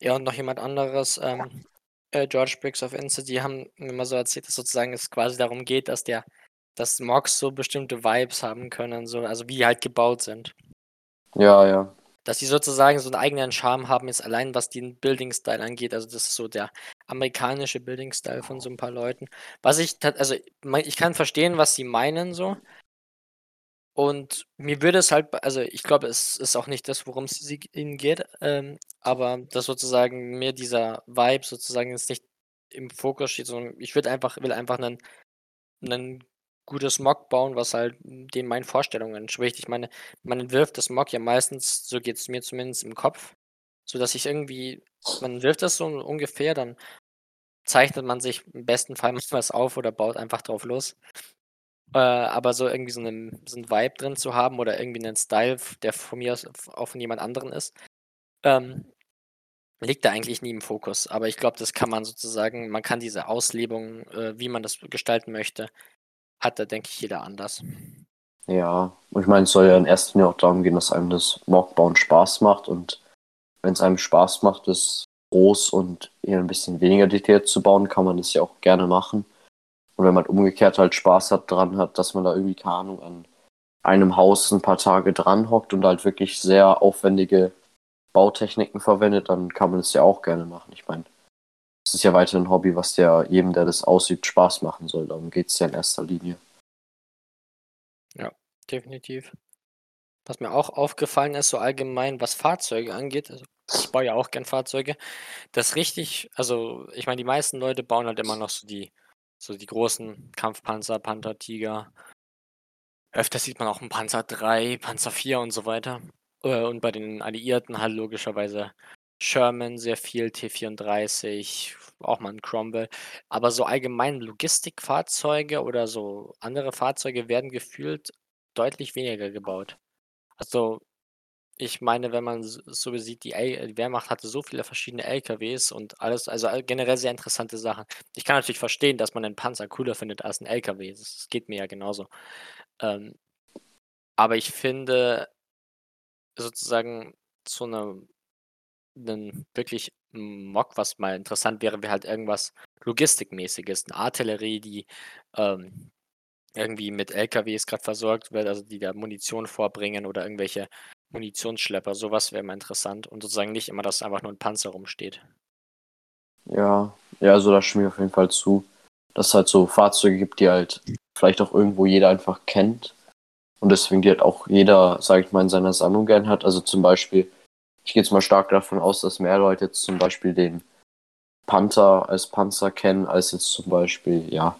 S1: er und noch jemand anderes, ähm, äh, George Briggs of Insta, die haben mir mal so erzählt, dass sozusagen es quasi darum geht, dass der dass Mocks so bestimmte Vibes haben können, so also wie die halt gebaut sind.
S2: Ja, ja.
S1: Dass die sozusagen so 'n eigenen Charme haben, jetzt allein was den Building-Style angeht. Also, das ist so der amerikanische Building-Style von so 'n paar Leuten. Was ich also, ich kann verstehen, was sie meinen so. Und mir würde es halt also, ich glaube, es ist auch nicht das, worum's sie ihnen geht, ähm, aber dass sozusagen mir dieser Vibe sozusagen jetzt nicht im Fokus steht, sondern ich würde einfach will einfach 'nen 'nen gutes Mock bauen, was halt den meinen Vorstellungen entspricht. Ich meine, man entwirft das Mock ja meistens, so geht's mir zumindest im Kopf, sodass ich irgendwie man entwirft das so ungefähr, dann zeichnet man sich im besten Fall was auf oder baut einfach drauf los. Äh, aber so irgendwie so 'nen so 'n Vibe drin zu haben oder irgendwie 'nen Style, der von mir aus auch von jemand anderen ist, ähm, liegt da eigentlich nie im Fokus. Aber ich glaube, das kann man sozusagen man kann diese Auslebung, äh, wie man das gestalten möchte hat da, denke ich, jeder anders.
S2: Ja, und ich meine, es soll ja in erster Linie auch darum gehen, dass einem das Mockbauen Spaß macht und wenn's einem Spaß macht, das groß und eher 'n bisschen weniger detailliert zu bauen, kann man das ja auch gerne machen. Und wenn man umgekehrt halt Spaß hat dran hat, dass man da irgendwie, keine Ahnung, an einem Haus 'n paar Tage dran hockt und halt wirklich sehr aufwendige Bautechniken verwendet, dann kann man das ja auch gerne machen. Ich meine, es ist ja weiterhin 'n Hobby, was ja jedem, der das ausübt, Spaß machen soll. Darum geht's ja in erster Linie.
S1: Ja, definitiv. Was mir auch aufgefallen ist, so allgemein, was Fahrzeuge angeht, also, ich baue ja auch gern Fahrzeuge, dass richtig also, ich meine, die meisten Leute bauen halt immer noch so die so die großen Kampfpanzer, Panther, Tiger. Öfter sieht man auch 'n Panzer III, Panzer IV und so weiter. Äh, und bei den Alliierten halt logischerweise Sherman sehr viel, T34, auch mal 'n Cromwell. Aber so allgemein Logistikfahrzeuge oder so andere Fahrzeuge werden gefühlt deutlich weniger gebaut. Also, ich meine, wenn man so sieht, die Wehrmacht hatte so viele verschiedene LKWs und alles also, generell sehr interessante Sachen. Ich kann natürlich verstehen, dass man 'nen Panzer cooler findet als 'n LKW. Das geht mir ja genauso. Ähm, aber ich finde sozusagen so 'ne 'nen wirklich Mock, was mal interessant wäre, wäre halt irgendwas Logistikmäßiges, 'ne Artillerie, die, ähm, irgendwie mit LKWs grad versorgt wird, also, die da Munition vorbringen oder irgendwelche Munitionsschlepper. So was wäre mal interessant und sozusagen nicht immer, dass einfach nur 'n Panzer rumsteht.
S2: Ja, ja, also, da stimme ich auf jeden Fall zu, dass es halt so Fahrzeuge gibt, die halt vielleicht auch irgendwo jeder einfach kennt und deswegen die halt auch jeder, sage ich mal, in seiner Sammlung gern hat. Also, zum Beispiel, ich gehe jetzt mal stark davon aus, dass mehr Leute jetzt zum Beispiel den Panther als Panzer kennen, als jetzt zum Beispiel, ja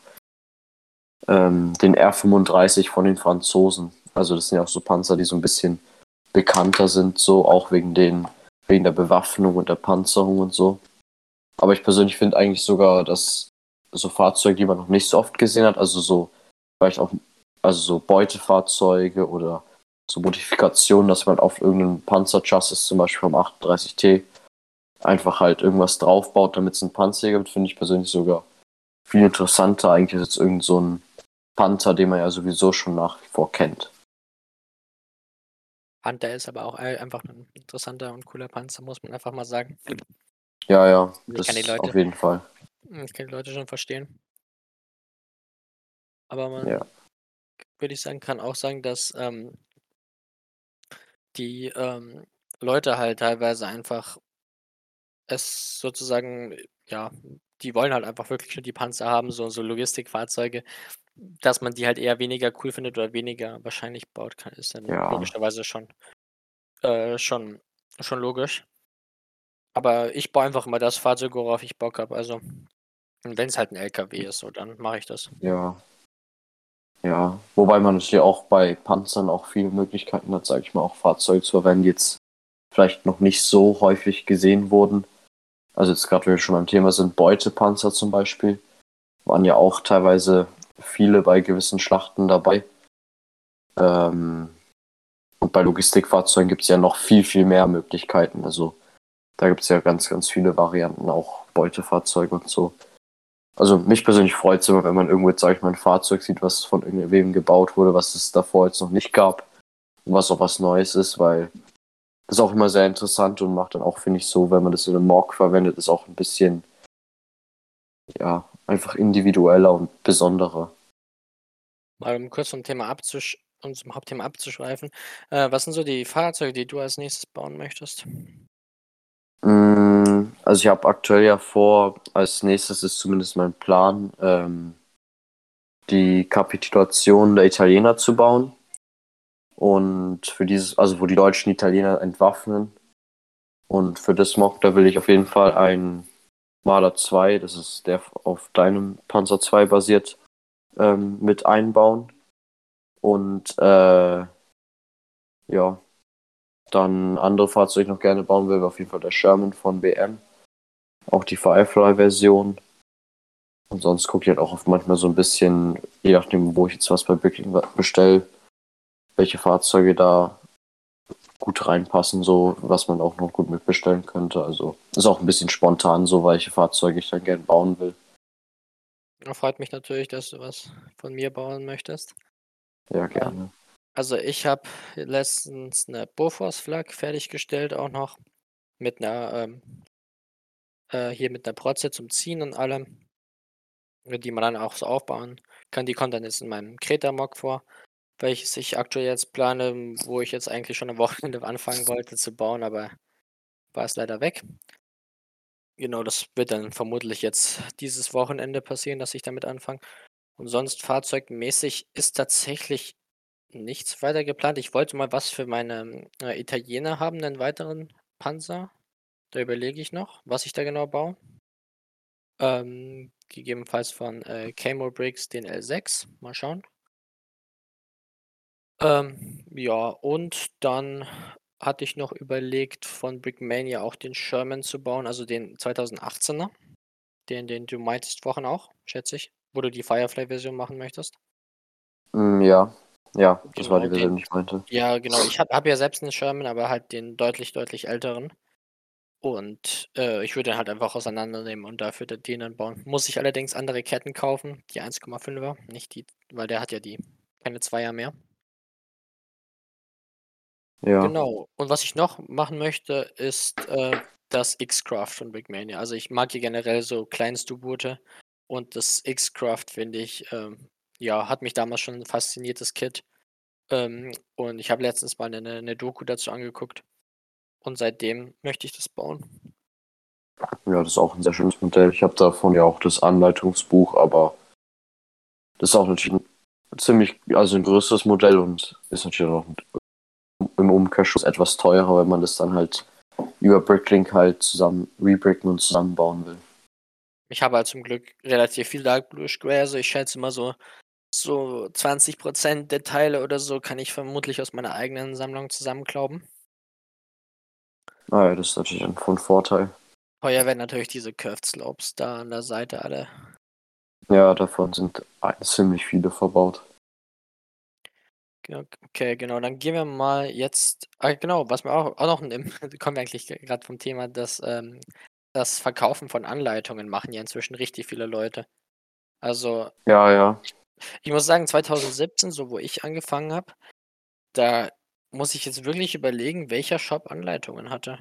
S2: ähm, den R35 von den Franzosen. Also, das sind ja auch so Panzer, die so 'n bisschen bekannter sind, so auch wegen den wegen der Bewaffnung und der Panzerung und so. Aber ich persönlich finde eigentlich sogar, dass so Fahrzeuge, die man noch nicht so oft gesehen hat, also, so vielleicht auch also, so Beutefahrzeuge oder so Modifikationen, dass man auf irgend 'nem Panzerchassis, zum Beispiel vom 38T einfach halt irgendwas draufbaut, damit's 'n Panzer gibt, finde ich persönlich sogar viel interessanter eigentlich als irgend so 'n Panther, den man ja sowieso schon nach wie vor kennt.
S1: Panther ist aber auch ei einfach 'n interessanter und cooler Panzer, muss man einfach mal sagen.
S2: Ja, ja,
S1: Ich
S2: das
S1: Leute
S2: auf jeden Fall.
S1: hm, ich kann die Leute schon verstehen. Aber man
S2: Ja.
S1: würde ich sagen kann auch sagen, dass, ähm die, ähm, Leute halt teilweise einfach es sozusagen ja, die wollen halt einfach wirklich nur die Panzer haben, so so Logistikfahrzeuge. Dass man die halt eher weniger cool findet oder weniger wahrscheinlich baut, kann ist dann
S2: Ja.
S1: logischerweise schon äh, schon schon logisch. Aber ich baue einfach immer das Fahrzeug, worauf ich Bock habe. Also, und wenn's halt 'n LKW ist so, dann mache ich das.
S2: Ja. Ja, wobei man natürlich auch bei Panzern auch viele Möglichkeiten hat, sage ich mal, auch Fahrzeuge zu verwenden, die jetzt vielleicht noch nicht so häufig gesehen wurden. Also, jetzt grad, wenn wir schon beim Thema sind, Beutepanzer zum Beispiel, waren ja auch teilweise viele bei gewissen Schlachten dabei. Ähm, und bei Logistikfahrzeugen gibt's ja noch viel, viel mehr Möglichkeiten. Also, da gibt's ja ganz, ganz viele Varianten, auch Beutefahrzeuge und so. Also, mich persönlich freut's immer, wenn man irgendwo jetzt, sage ich mal, 'n Fahrzeug sieht, was von irgendwem gebaut wurde, was es davor jetzt noch nicht gab und was auch was Neues ist, weil das ist auch immer sehr interessant und macht dann auch, finde ich, so, wenn man das in 'nem Mock verwendet, ist auch 'n bisschen ja, einfach individueller und besonderer.
S1: Mal um kurz vom Thema abzusch um zum Hauptthema abzuschweifen. Äh, was sind so die Fahrzeuge, die du als Nächstes bauen möchtest?
S2: Hm, also, ich habe aktuell ja vor als Nächstes ist zumindest mein Plan, ähm, die Kapitulation der Italiener zu bauen. Und für dieses also, wo die Deutschen Italiener entwaffnen. Und für das Mock, da will ich auf jeden Fall einen Marder II, das ist der auf deinem Panzer II basiert, ähm, mit einbauen. Und, äh ja, dann andere Fahrzeuge, die ich noch gerne bauen will, wäre auf jeden Fall der Sherman von BM. Auch die Firefly-Version. Und sonst gucke ich halt auch oft manchmal so ein bisschen, je nachdem, wo ich jetzt was bei Bricklink bestelle, welche Fahrzeuge da gut reinpassen, so was man auch noch gut mitbestellen könnte. Also ist auch ein bisschen spontan, so welche Fahrzeuge ich dann gerne bauen will.
S1: Freut mich natürlich, dass du was von mir bauen möchtest.
S2: Ja, gerne.
S1: Also ich habe letztens eine Bofors-Flak fertiggestellt auch noch mit einer ähm, äh, hier mit einer Protze zum Ziehen und allem, die man dann auch so aufbauen kann. Die kommt dann jetzt in meinem Kreta-Mock vor, welches ich aktuell jetzt plane, wo ich jetzt eigentlich schon am Wochenende anfangen wollte zu bauen, aber war es leider weg. Genau, das wird dann vermutlich jetzt dieses Wochenende passieren, dass ich damit anfange. Und sonst fahrzeugmäßig ist tatsächlich nichts weiter geplant. Ich wollte mal was für meine äh, Italiener haben, einen weiteren Panzer. Da überlege ich noch, was ich da genau baue. Ähm, gegebenenfalls von äh, Camo Bricks den L6. Mal schauen. Ähm, ja, und dann hatte ich noch überlegt, von Brickmania auch den Sherman zu bauen, also den 2018er. Den, den du meintest Wochen auch, schätze ich, wo du die Firefly-Version machen möchtest.
S2: Mm, ja, ja, das
S1: Genau,
S2: war die Version, die ich meinte.
S1: Ja, genau. Ich habe hab ja selbst einen Sherman, aber halt den deutlich, deutlich älteren. Und äh, ich würde den halt einfach auseinandernehmen und dafür den dann bauen. Muss ich allerdings andere Ketten kaufen, die 1,5er, nicht die, weil der hat ja die keine Zweier mehr.
S2: Ja,
S1: Genau. Und was ich noch machen möchte, ist äh, das X-Craft von Brickmania. Also ich mag hier generell so Kleinst-U-Boote und das X-Craft finde ich, ähm, ja, hat mich damals schon fasziniert, das Kit. Ähm, und ich habe letztens mal eine, eine Doku dazu angeguckt und seitdem möchte ich das bauen.
S2: ja, das ist auch ein sehr schönes Modell. Ich habe davon ja auch das Anleitungsbuch, aber das ist auch natürlich ein ziemlich, also ein größeres Modell und ist natürlich auch im Umkehrschluss etwas teurer, wenn man das dann halt über Bricklink halt zusammen rebricken und zusammenbauen will.
S1: Ich habe halt zum Glück relativ viel Dark Blue Square, also ich schätze mal so, so 20% der Teile oder so kann ich vermutlich aus meiner eigenen Sammlung zusammenklauben.
S2: Naja, das ist natürlich ein von Vorteil.
S1: Teuer werden natürlich diese Curved Slopes da an der Seite alle.
S2: Ja, davon sind ziemlich viele verbaut.
S1: Genau, Okay, genau, dann gehen wir mal jetzt. Ah, genau, was wir auch, auch noch im, kommen wir eigentlich gerade vom Thema, dass ähm, das Verkaufen von Anleitungen machen ja inzwischen richtig viele Leute. Also,
S2: Ja, ja.
S1: ich muss sagen, 2017, so wo ich angefangen habe, da muss ich jetzt wirklich überlegen, welcher Shop Anleitungen hatte.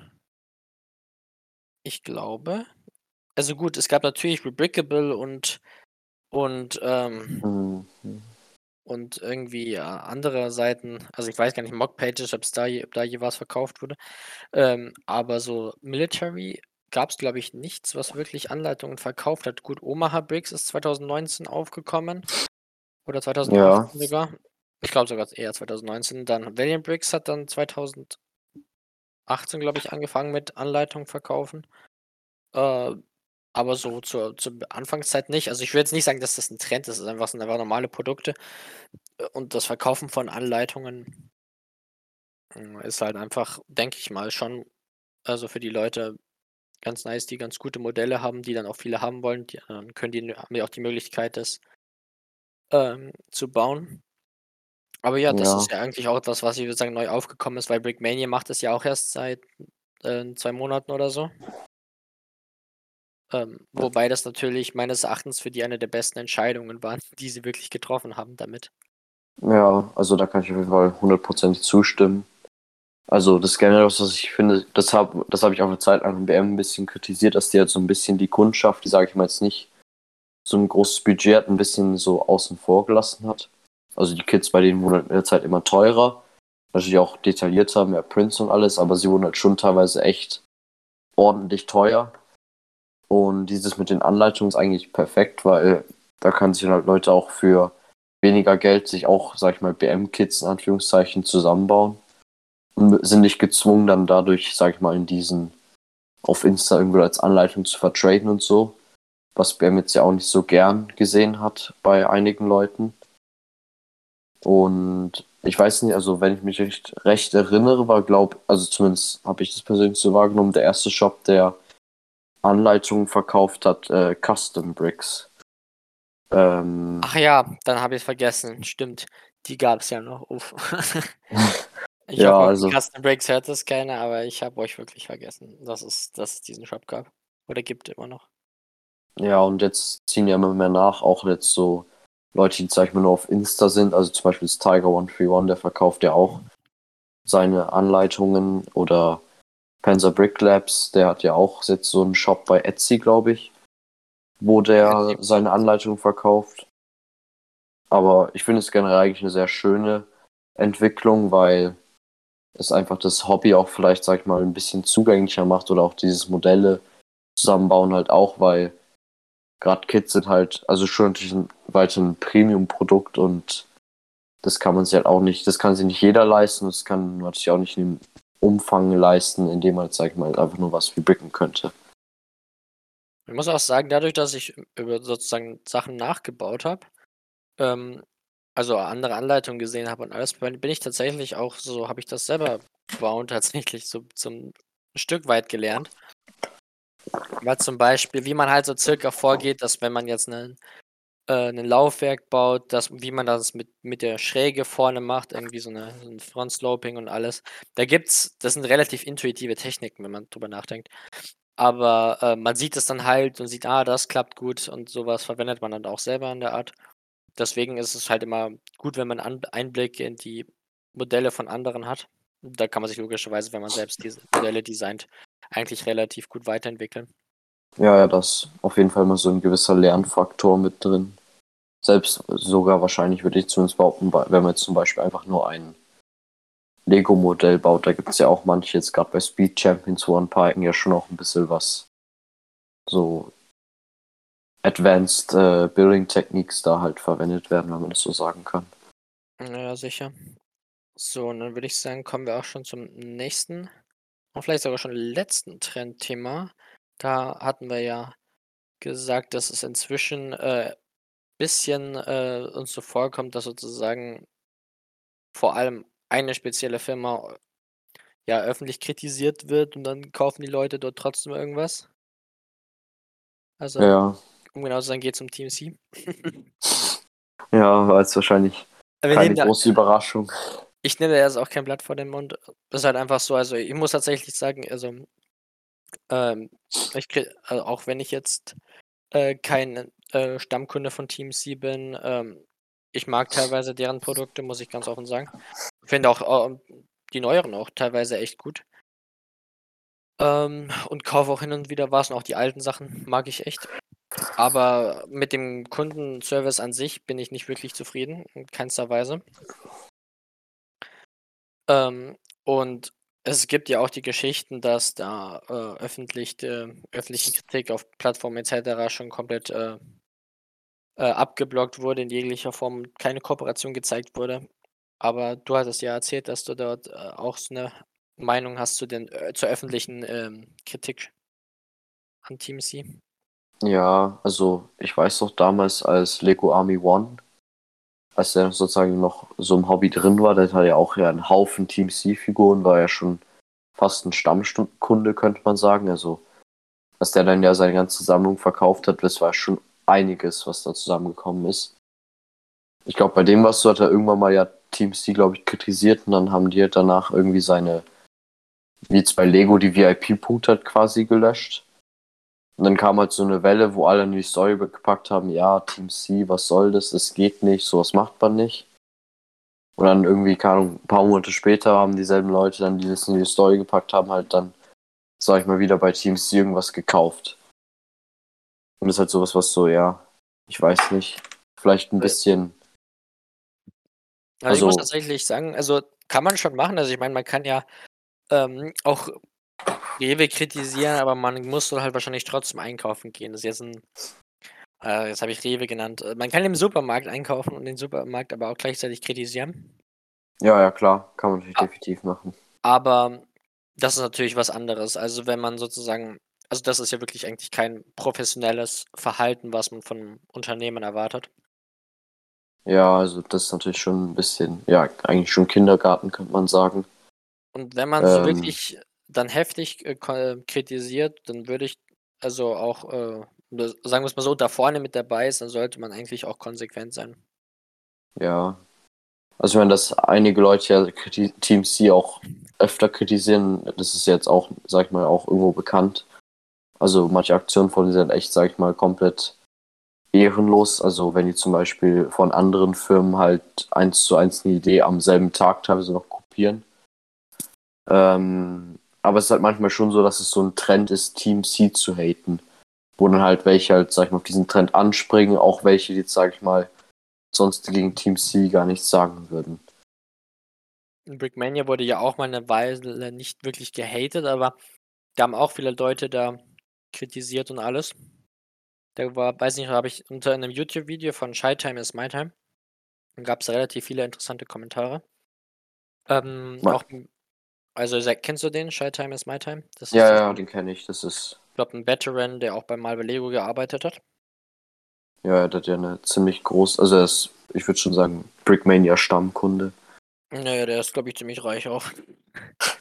S1: Ich glaube. Also gut, es gab natürlich Rebrickable und und ähm,
S2: Hm.
S1: und irgendwie ja, andere Seiten, also ich weiß gar nicht, Mockpages, ob es da, je- ob da je was verkauft wurde. Ähm, aber so Military gab es, glaube ich, nichts, was wirklich Anleitungen verkauft hat. Gut, Omaha Bricks ist 2019 aufgekommen. Oder 2018 sogar. Ich glaube sogar eher 2019. Dann Valiant Bricks hat dann 2018, glaube ich, angefangen mit Anleitungen verkaufen. Äh, aber so zur, zur Anfangszeit nicht. Also ich würde jetzt nicht sagen, dass das ein Trend ist. Es einfach, sind einfach normale Produkte. Äh, Und das Verkaufen von Anleitungen mm, ist halt einfach, denke ich mal, schon, also für die Leute ganz nice, die ganz gute Modelle haben, die dann auch viele haben wollen. Die, dann können die, haben ja auch die Möglichkeit, das ähm, zu bauen. Aber ja, das
S2: Ja.
S1: ist ja eigentlich auch etwas, was ich würde sagen, neu aufgekommen ist, weil Brickmania macht es ja auch erst seit äh, zwei Monaten oder so. Ähm, wobei das natürlich meines Erachtens für die eine der besten Entscheidungen war, die sie wirklich getroffen haben damit.
S2: Ja, also da kann ich auf jeden Fall hundertprozentig zustimmen. Also das generell, was ich finde, das habe das hab ich auch eine Zeit lang im BM ein bisschen kritisiert, dass die halt so ein bisschen die Kundschaft, die sage ich mal jetzt nicht so ein großes Budget hat, ein bisschen so außen vor gelassen hat. Also die Kids bei denen wurden halt in der Zeit immer teurer, natürlich auch detaillierter, mehr Prints und alles, aber sie wurden halt schon teilweise echt ordentlich teuer. Und dieses mit den Anleitungen ist eigentlich perfekt, weil da kann sich halt Leute auch für weniger Geld sich auch, sag ich mal, BM-Kits in Anführungszeichen zusammenbauen und sind nicht gezwungen, dann dadurch, sag ich mal, in diesen auf Insta irgendwo als Anleitung zu vertraden und so. Was BM jetzt ja auch nicht so gern gesehen hat bei einigen Leuten. Und ich weiß nicht, also wenn ich mich recht, recht erinnere, war, glaub, also zumindest habe ich das persönlich so wahrgenommen, der erste Shop, der Anleitungen verkauft hat, äh, Custom Bricks. Ähm,
S1: Ach ja, dann habe ich vergessen. Stimmt, die gab es ja noch. Ich
S2: Ja,
S1: hoffe,
S2: also-
S1: Custom Breaks hört das keiner, aber ich habe euch wirklich vergessen, dass es, dass es diesen Shop gab. Oder gibt immer noch.
S2: Ja, und jetzt ziehen ja immer mehr nach, auch jetzt so Leute, die, sag ich mal, nur auf Insta sind. Also zum Beispiel das Tiger131, der verkauft ja auch seine Anleitungen. Oder Panzer Brick Labs, der hat ja auch jetzt so einen Shop bei Etsy, glaube ich, wo der seine Anleitungen verkauft. Aber ich finde es generell eigentlich eine sehr schöne Entwicklung, weil es einfach das Hobby auch vielleicht, sag ich mal, ein bisschen zugänglicher macht oder auch dieses Modelle zusammenbauen halt auch, weil gerade Kids sind halt, also schon natürlich ein, weiter ein Premium-Produkt und das kann man sich halt auch nicht, das kann sich nicht jeder leisten, das kann man sich auch nicht in dem Umfang leisten, indem man, sag ich mal, einfach nur was wie bricken könnte.
S1: Ich muss auch sagen, dadurch, dass ich über sozusagen Sachen nachgebaut habe, ähm, also andere Anleitungen gesehen habe und alles, bin bin ich tatsächlich auch so, habe ich das selber bauen tatsächlich so zum Stück weit gelernt. Weil zum Beispiel, wie man halt so circa vorgeht, dass wenn man jetzt einen äh, 'nen Laufwerk baut, dass wie man das mit mit der Schräge vorne macht, irgendwie so 'ne so 'n Frontsloping und alles. Da gibt's das sind relativ intuitive Techniken, wenn man drüber nachdenkt. Aber, äh, man sieht es dann halt und sieht: „Ah, das klappt gut“ und so was verwendet man dann auch selber in der Art. Deswegen ist es halt immer gut, wenn man An Einblicke in die Modelle von anderen hat. Da kann man sich logischerweise, wenn man selbst diese Modelle designt, eigentlich relativ gut weiterentwickeln.
S2: Ja, ja, das ist auf jeden Fall immer so ein gewisser Lernfaktor mit drin. Selbst sogar wahrscheinlich würde ich zumindest behaupten, wenn man jetzt zum Beispiel einfach nur ein Lego-Modell baut, da gibt es ja auch manche, jetzt gerade bei Speed Champions, wo an Piken ja schon auch ein bisschen was so Advanced äh, Building Techniques da halt verwendet werden, wenn man das so sagen kann.
S1: Ja, sicher. So, und dann würde ich sagen, kommen wir auch schon zum nächsten und vielleicht sogar schon letzten Trendthema. Da hatten wir ja gesagt, dass es inzwischen äh, bisschen äh, uns so vorkommt, dass sozusagen vor allem eine spezielle Firma äh, ja öffentlich kritisiert wird und dann kaufen die Leute dort trotzdem irgendwas. Also,
S2: Ja,
S1: um genau zu sein, geht es um TMC.
S2: ja, war jetzt wahrscheinlich
S1: Wir
S2: keine
S1: da,
S2: große Überraschung.
S1: Ich nehme jetzt auch kein Blatt vor den Mund. Das ist halt einfach so, also ich muss tatsächlich sagen, also ähm, krieg, also auch wenn ich jetzt äh, kein äh, Stammkunde von Team C bin, ähm, ich mag teilweise deren Produkte, muss ich ganz offen sagen. Finde auch ähm, die neueren auch teilweise echt gut. Ähm, und kaufe auch hin und wieder was und auch die alten Sachen mag ich echt. Aber mit dem Kundenservice an sich bin ich nicht wirklich zufrieden, in keinster Weise. Ähm, und es gibt ja auch die Geschichten, dass da äh, öffentlich, äh, öffentliche Kritik auf Plattformen etc. schon komplett äh, äh, abgeblockt wurde, in jeglicher Form keine Kooperation gezeigt wurde. Aber du hattest ja erzählt, dass du dort äh, auch so eine Meinung hast zu den, äh, zur öffentlichen ähm, Kritik an Team C.
S2: Ja, also ich weiß noch damals, als Lego Army One, als er sozusagen noch so im Hobby drin war, der hat ja auch ja einen Haufen Team C-Figuren, war ja schon fast ein Stammkunde, könnte man sagen. Also, dass der dann ja seine ganze Sammlung verkauft hat, das war schon einiges, was da zusammengekommen ist. Ich glaube, bei dem was so hat er irgendwann mal ja Team C, glaube ich, kritisiert und dann haben die halt danach irgendwie seine, wie jetzt bei Lego, die VIP-Punkte halt quasi gelöscht. Und dann kam halt so eine Welle, wo alle in die Story gepackt haben, ja, Team C, was soll das? Das geht nicht, sowas macht man nicht. Und dann irgendwie, keine Ahnung, ein paar Monate später haben dieselben Leute dann, die das in die Story gepackt haben, halt dann, sag ich mal, wieder bei Team C irgendwas gekauft. Und das ist halt sowas, was so, ja, ich weiß nicht, vielleicht ein bisschen,
S1: Also, ich muss
S2: Also-
S1: tatsächlich sagen, also kann man schon machen. Also ich meine, man kann ja ähm, auch Rewe kritisieren, aber man muss halt wahrscheinlich trotzdem einkaufen gehen. Das ist jetzt ein, äh, jetzt habe ich Rewe genannt. Äh, Man kann im Supermarkt einkaufen und den Supermarkt aber auch gleichzeitig kritisieren.
S2: ja, ja, klar, kann man natürlich
S1: Ah.
S2: definitiv machen.
S1: Aber das ist natürlich was anderes. Also wenn man sozusagen, also das ist ja wirklich eigentlich kein professionelles Verhalten, was man von Unternehmen erwartet.
S2: Ja, also das ist natürlich schon ein bisschen, ja, eigentlich schon Kindergarten, könnte man sagen.
S1: Und wenn man so
S2: Ähm.
S1: wirklich dann heftig äh, äh, kritisiert, dann würde ich also auch äh, sagen wir es mal so, da vorne mit dabei ist, dann sollte man eigentlich auch konsequent sein.
S2: Ja. Also meine, dass einige Leute ja Team C auch öfter kritisieren, das ist jetzt auch, sag ich mal, auch irgendwo bekannt. Also manche Aktionen von denen sind echt, sag ich mal, komplett ehrenlos. Also wenn die zum Beispiel von anderen Firmen halt eins zu eins eine Idee am selben Tag teilweise noch kopieren. Ähm, aber es ist halt manchmal schon so, dass es so ein Trend ist, Team C zu haten. Wo dann halt welche halt, sag ich mal, auf diesen Trend anspringen, auch welche, die jetzt, sag ich mal, sonst gegen Team C gar nichts sagen würden.
S1: Brickmania wurde ja auch mal eine Weile nicht wirklich gehatet, aber da haben auch viele Leute da kritisiert und alles. Da war, weiß nicht, habe ich unter einem YouTube-Video von Shy Time is My Time. gab es relativ viele interessante Kommentare. Ähm, auch, also kennst du den, Shy Time is My Time?
S2: Das ja, ja, den kenne ich. Das ist.
S1: Ich glaube, ein Veteran, der auch bei Marvel Lego gearbeitet hat.
S2: Ja, der hat ja eine ziemlich groß, also er ist, ich würde schon sagen, Brickmania Stammkunde.
S1: Naja, der ist, glaube ich, ziemlich reich auch.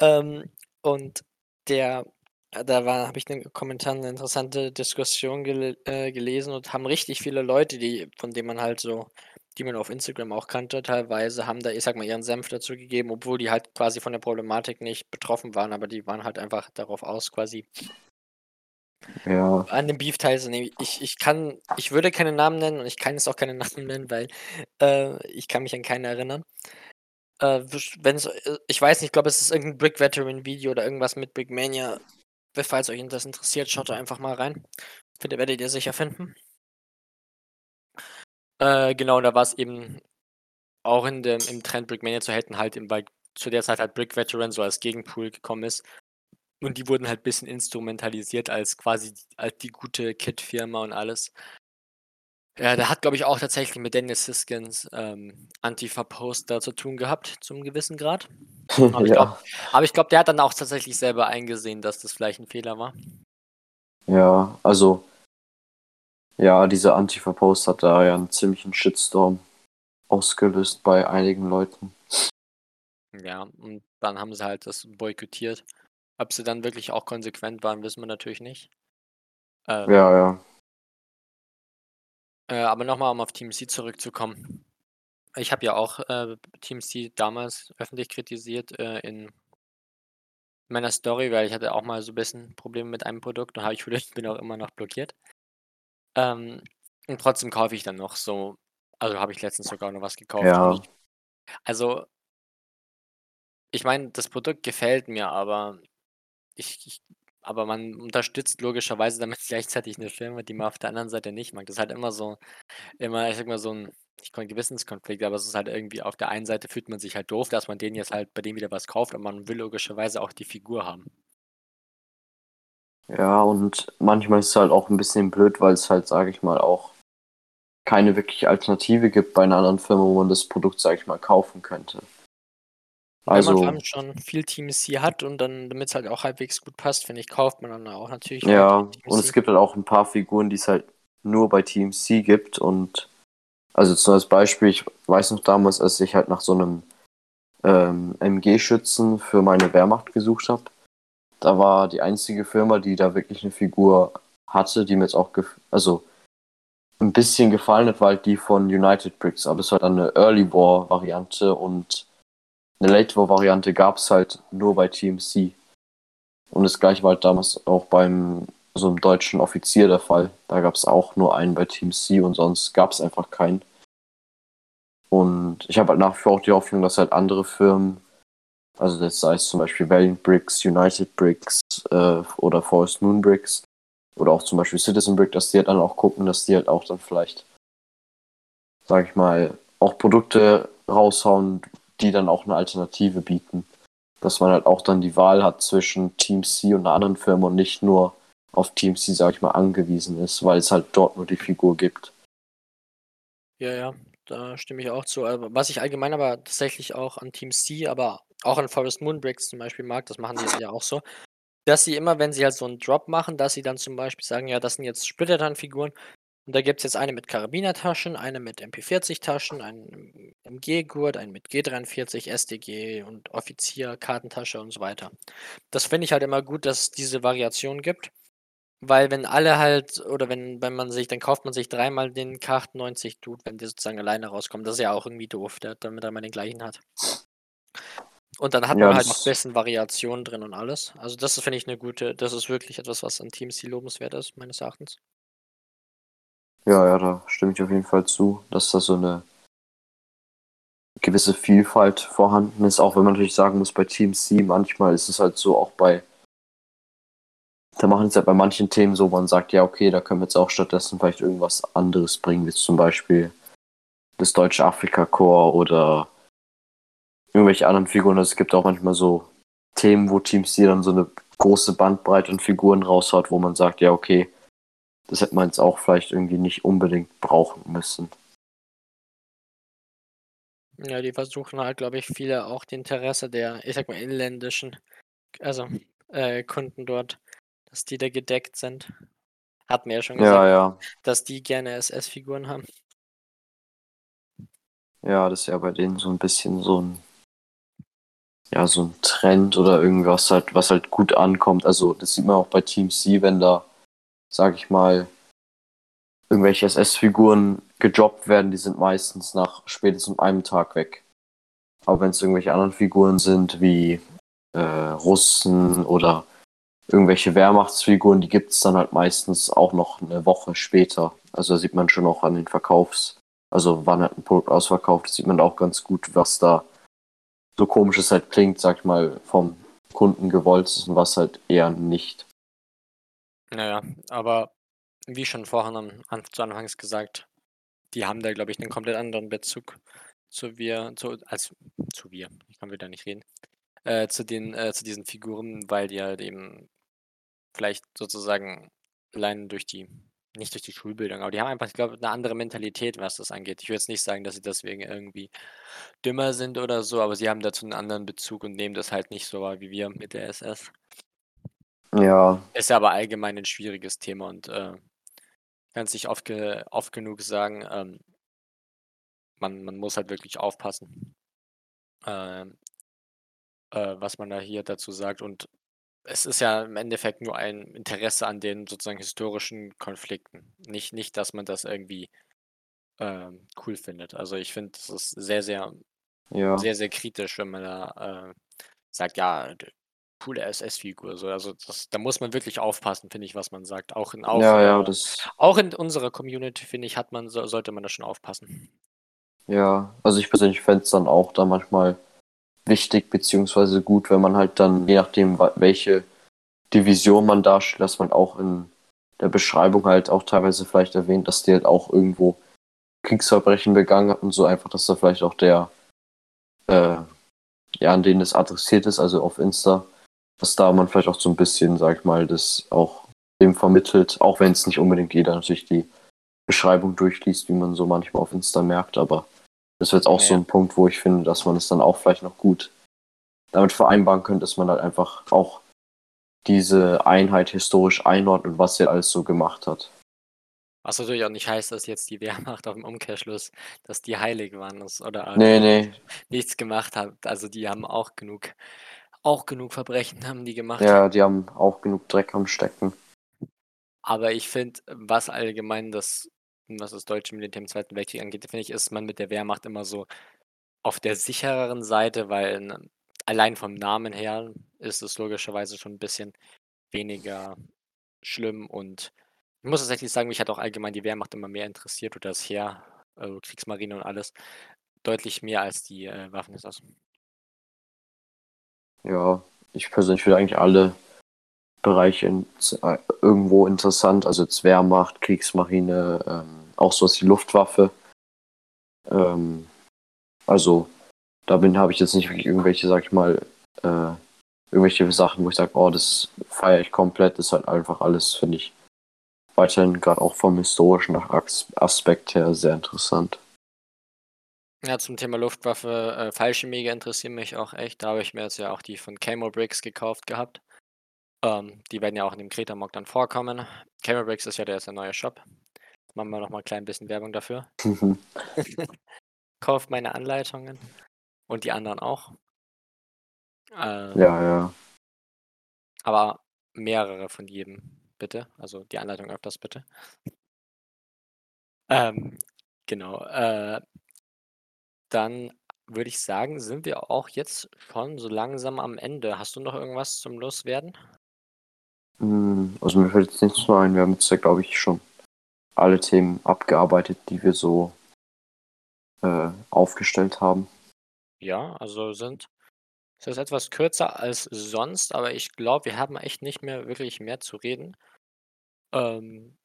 S1: ähm, und der da war habe ich in den Kommentaren 'ne interessante Diskussion gel äh, gelesen und haben richtig viele Leute, die von denen man halt so die man auf Instagram auch kannte teilweise, haben da, ich sage mal, ihren Senf dazu gegeben, obwohl die halt quasi von der Problematik nicht betroffen waren, aber die waren halt einfach darauf aus, quasi
S2: Ja.
S1: an dem Beef teilzunehmen. Ich ich kann ich würde keine Namen nennen und ich kann jetzt auch keine Namen nennen, weil, äh, ich kann mich an keinen erinnern. Äh, wenn's äh, ich weiß nicht, ich glaube, es ist irgendein Brick Veteran Video oder irgendwas mit Brickmania Falls euch das interessiert, schaut da einfach mal rein. Findet werdet ihr sicher finden. Äh, genau, da war es eben auch in dem, im Trend Brickmania zu hätten, halt, weil zu der Zeit halt Brick Veteran so als Gegenpool gekommen ist. Und die wurden halt ein bisschen instrumentalisiert als quasi als die gute Kit-Firma und alles. Ja, der hat, glaube ich, auch tatsächlich mit Dennis Siskins ähm, Antifa-Poster zu tun gehabt, zum gewissen Grad. Aber ich glaube, ja. glaub, der hat dann auch tatsächlich selber eingesehen, dass das vielleicht ein Fehler war.
S2: Ja, also, ja, dieser Antifa-Post hat da ja einen ziemlichen Shitstorm ausgelöst bei einigen Leuten.
S1: Ja, und dann haben sie halt das boykottiert. Ob sie dann wirklich auch konsequent waren, wissen wir natürlich nicht.
S2: Ähm, ja, ja.
S1: Äh, aber nochmal, um auf Team C zurückzukommen. Ich habe ja auch äh, Team C damals öffentlich kritisiert äh, in meiner Story, weil ich hatte auch mal so ein bisschen Probleme mit einem Produkt und habe ich bin auch immer noch blockiert. Ähm, und trotzdem kaufe ich dann noch so, also habe ich letztens sogar noch was gekauft.
S2: Ja.
S1: Also, ich meine, das Produkt gefällt mir, aber ich, ich aber man unterstützt logischerweise damit gleichzeitig eine Firma, die man auf der anderen Seite nicht mag. Das ist halt immer so immer, ich sag mal, so ein nicht Gewissenskonflikt, aber es ist halt irgendwie auf der einen Seite fühlt man sich halt doof, dass man denen jetzt halt bei denen wieder was kauft, aber man will logischerweise auch die Figur haben.
S2: Ja, und manchmal ist es halt auch ein bisschen blöd, weil es halt, sage ich mal, auch keine wirkliche Alternative gibt bei einer anderen Firma, wo man das Produkt, sage ich mal, kaufen könnte.
S1: Also, Wenn man allem schon viel Teams hier hat und dann, damit es halt auch halbwegs gut passt, finde ich, kauft man dann auch natürlich.
S2: Ja, und es gibt halt auch ein paar Figuren, die es halt nur bei Team C gibt. Und also zum Beispiel, ich weiß noch damals, als ich halt nach so einem ähm, MG-Schützen für meine Wehrmacht gesucht habe, da war die einzige Firma, die da wirklich eine Figur hatte, die mir jetzt auch, also ein bisschen gefallen hat, war halt die von United Bricks. Aber es war dann eine Early War-Variante und eine Late War Variante gab es halt nur bei TMC. Und das gleiche war halt damals auch beim so einem deutschen Offizier der Fall. Da gab es auch nur einen bei TMC und sonst gab es einfach keinen. Und ich habe halt nach wie vor auch die Hoffnung, dass halt andere Firmen, also das sei es zum Beispiel Valiant Bricks, United Bricks äh, oder Forest Moon Bricks oder auch zum Beispiel Citizen Brick, dass die halt dann auch gucken, dass die halt auch dann vielleicht, sag ich mal, auch Produkte raushauen, die dann auch eine Alternative bieten. Dass man halt auch dann die Wahl hat zwischen Team C und einer anderen Firma und nicht nur auf Team C, sag ich mal, angewiesen ist, weil es halt dort nur die Figur gibt.
S1: Ja, ja, da stimme ich auch zu. Was ich allgemein aber tatsächlich auch an Team C, aber auch an Forest Moonbricks zum Beispiel mag, das machen die ja auch so, dass sie immer, wenn sie halt so einen Drop machen, dass sie dann zum Beispiel sagen, ja, das sind jetzt Splittertan-Figuren, und da gibt es jetzt eine mit Karabinertaschen, eine mit MP40-Taschen, einen MG-Gurt, einen mit G43, SDG und Offizier, Kartentasche und so weiter. Das finde ich halt immer gut, dass es diese Variation gibt. Weil wenn alle halt oder wenn wenn man sich dann kauft man sich dreimal den K98 Dude, wenn der sozusagen alleine rauskommt. Das ist ja auch irgendwie doof, der damit er immer den gleichen hat. Und dann hat
S2: Ja,
S1: man halt noch
S2: das
S1: bisschen Variation drin und alles. Also, das finde ich 'ne gute das ist wirklich etwas, was an TMC lobenswert ist, meines Erachtens.
S2: Ja, ja, da stimme ich auf jeden Fall zu, dass da so 'ne gewisse Vielfalt vorhanden ist, auch wenn man natürlich sagen muss, bei TMC manchmal ist es halt so auch bei da machen sie's halt bei manchen Themen so, man sagt: „Ja, okay, da können wir jetzt auch stattdessen vielleicht irgendwas anderes bringen“, wie zum Beispiel das deutsche Afrika-Korps oder irgendwelche anderen Figuren. Also, es gibt auch manchmal so Themen, wo TMC dann so 'ne große Bandbreite an Figuren raushaut, wo man sagt: „Ja, okay, das hätte man jetzt auch vielleicht irgendwie nicht unbedingt brauchen müssen.“
S1: Ja, die versuchen halt, glaube ich, viele auch die Interesse der, ich sage mal, inländischen also, äh, Kunden dort, dass die da gedeckt sind. Hatten wir ja schon
S2: Ja,
S1: gesagt,
S2: ja.
S1: dass die gerne SS-Figuren haben.
S2: Ja, das ist ja bei denen so 'n bisschen so 'n ja, so 'n Trend oder irgendwas halt was halt gut ankommt. Also, das sieht man auch bei TMC, wenn da, sage ich mal irgendwelche SS-Figuren gedroppt werden, die sind meistens nach spätestens einem Tag weg. Aber wenn's irgendwelche anderen Figuren sind wie, äh, Russen oder irgendwelche Wehrmachtsfiguren, die gibt's dann halt meistens auch noch 'ne Woche später. Also, da sieht man schon auch an den Verkaufs also, wann halt 'n Produkt ausverkauft sieht man auch ganz gut, was da so komisch es halt klingt, sage ich mal, vom Kunden gewollt ist und was halt eher nicht.
S1: Na ja, aber wie schon vorhin am an zu Anfangs gesagt, die haben da, glaube ich, 'nen komplett anderen Bezug zu wir zu als zu wir, ich kann wieder nicht reden, äh, zu den äh, zu diesen Figuren, weil die halt eben vielleicht sozusagen allein durch die nicht durch die Schulbildung, aber die haben einfach, ich glaube, 'ne andere Mentalität, was das angeht. Ich würde jetzt nicht sagen, dass sie deswegen irgendwie dümmer sind oder so, aber sie haben dazu 'n anderen Bezug und nehmen das halt nicht so wahr wie wir mit der SS.
S2: Ja.
S1: Ist ja aber allgemein 'nen schwieriges Thema und, äh, kann's nicht oft ge oft genug sagen, ähm man man muss halt wirklich aufpassen, ähm, äh, was man da hier dazu sagt. Und es ist ja im Endeffekt nur ein Interesse an den sozusagen historischen Konflikten. Nicht nicht, dass man das irgendwie, ähm, cool findet. Also, ich finde, das ist sehr, sehr
S2: Ja.
S1: sehr, sehr kritisch, wenn man da, äh, sagt: „Ja, coole SS-Figur“, so. Also, das da muss man wirklich aufpassen, finde ich, was man sagt. Auch in auch,
S2: Ja, ja,
S1: äh
S2: das
S1: auch in unserer Community, finde ich, hat man so sollte man da schon aufpassen.
S2: Ja, also, ich persönlich fände es dann auch da manchmal wichtig beziehungsweise gut, wenn man halt dann, je nachdem, welche Division man darstellt, dass man auch in der Beschreibung halt auch teilweise vielleicht erwähnt, dass die halt auch irgendwo Kriegsverbrechen begangen hat und so einfach, dass da vielleicht auch der, äh ja, an den es adressiert ist, also, auf Insta, dass da man vielleicht auch so 'n bisschen, sage ich mal, das auch dem vermittelt, auch wenn's nicht unbedingt jeder natürlich die Beschreibung durchliest, wie man so manchmal auf Insta merkt, aber das jetzt auch so
S1: Ja.
S2: 'n Punkt, wo ich finde, dass man es dann auch vielleicht noch gut damit vereinbaren könnte, dass man halt einfach auch diese Einheit historisch einordnet, was sie alles so gemacht hat.
S1: Was natürlich auch nicht heißt, dass jetzt die Wehrmacht auch im Umkehrschluss dass die heilig waren oder
S2: Ne,
S1: die
S2: ne.
S1: nichts gemacht hat. Also, die haben auch genug auch genug Verbrechen haben die gemacht.
S2: Ja, die haben auch genug Dreck am Stecken.
S1: Aber ich finde, was allgemein das was das deutsche Militär im Zweiten Weltkrieg angeht, finde ich, ist man mit der Wehrmacht immer so auf der sichereren Seite, weil, allein vom Namen her ist es logischerweise schon 'n bisschen weniger schlimm und ich muss tatsächlich sagen, mich hat auch allgemein die Wehrmacht immer mehr interessiert oder das Heer, also, Kriegsmarine und alles, deutlich mehr als die, äh, Waffen-SS.
S2: Ja, ich persönlich finde eigentlich alle Bereiche ins äh, irgendwo interessant, also, jetzt Wehrmacht, Kriegsmarine, ähm, auch so was wie Luftwaffe. Ähm, also, da bin habe ich jetzt nicht wirklich irgendwelche, sage ich mal, äh irgendwelche Sachen, wo ich sage: „Oh, das feiere ich komplett.“ Ist halt einfach alles, finde ich, weiterhin grad auch vom historischen As Aspekt her sehr interessant.
S1: Ja, zum Thema Luftwaffe, äh, Fallschirmjäger interessieren mich auch echt. Da habe ich mir jetzt ja auch die von Camo-Bricks gekauft gehabt. Ähm, die werden ja auch in dem Creta-Mock dann vorkommen. Camo-Bricks ist ja der ist der neue Shop. Machen wir noch mal klein bisschen Werbung dafür.
S2: Mhm.
S1: Kauft meine Anleitungen und die anderen auch. Ähm
S2: Ja, ja.
S1: aber mehrere von jedem bitte. Also, die Anleitung öfters bitte. Ähm, genau, äh dann würde ich sagen, sind wir auch jetzt schon so langsam am Ende. Hast du noch irgendwas zum Loswerden?
S2: Hm, also, mir fällt jetzt nichts mehr ein. Wir haben jetzt ja, glaube ich, schon alle Themen abgearbeitet, die wir so äh, aufgestellt haben.
S1: Ja, also sind es ist etwas kürzer als sonst, aber ich glaube, wir haben echt nicht mehr wirklich mehr zu reden. Ähm,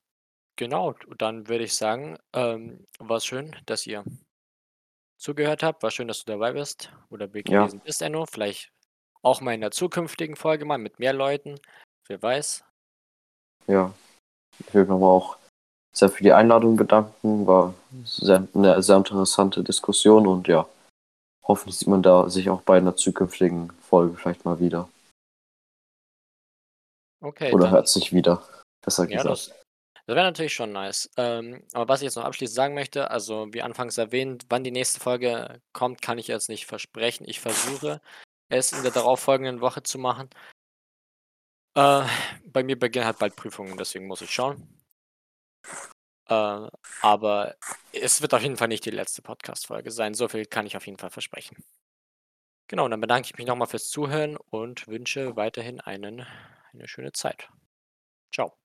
S1: genau, dann würde ich sagen, ähm, war's schön, dass ihr zugehört habt. War schön, dass du dabei bist oder be
S2: Ja.
S1: gewesen bist, Enno. Vielleicht auch mal in der zukünftigen Folge mal mit mehr Leuten, wer weiß.
S2: Ja, ich würde mich aber auch sehr für die Einladung bedanken. War sehr 'ne sehr interessante Diskussion und ja, hoffentlich sieht man da sich auch bei 'ner zukünftigen Folge vielleicht mal wieder.
S1: Okay,
S2: Oder hört sich wieder, besser
S1: Ja,
S2: gesagt.
S1: das das wäre natürlich schon nice. Ähm, aber was ich jetzt noch abschließend sagen möchte, also, wie anfangs erwähnt, wann die nächste Folge kommt, kann ich jetzt nicht versprechen. Ich versuche, es in der darauffolgenden Woche zu machen. Äh, bei mir beginnen halt bald Prüfungen, deswegen muss ich schauen. Äh, aber es wird auf jeden Fall nicht die letzte Podcast-Folge sein. So viel kann ich auf jeden Fall versprechen. Genau, und dann bedanke ich mich noch mal fürs Zuhören und wünsche weiterhin einen eine schöne Zeit. Tschau.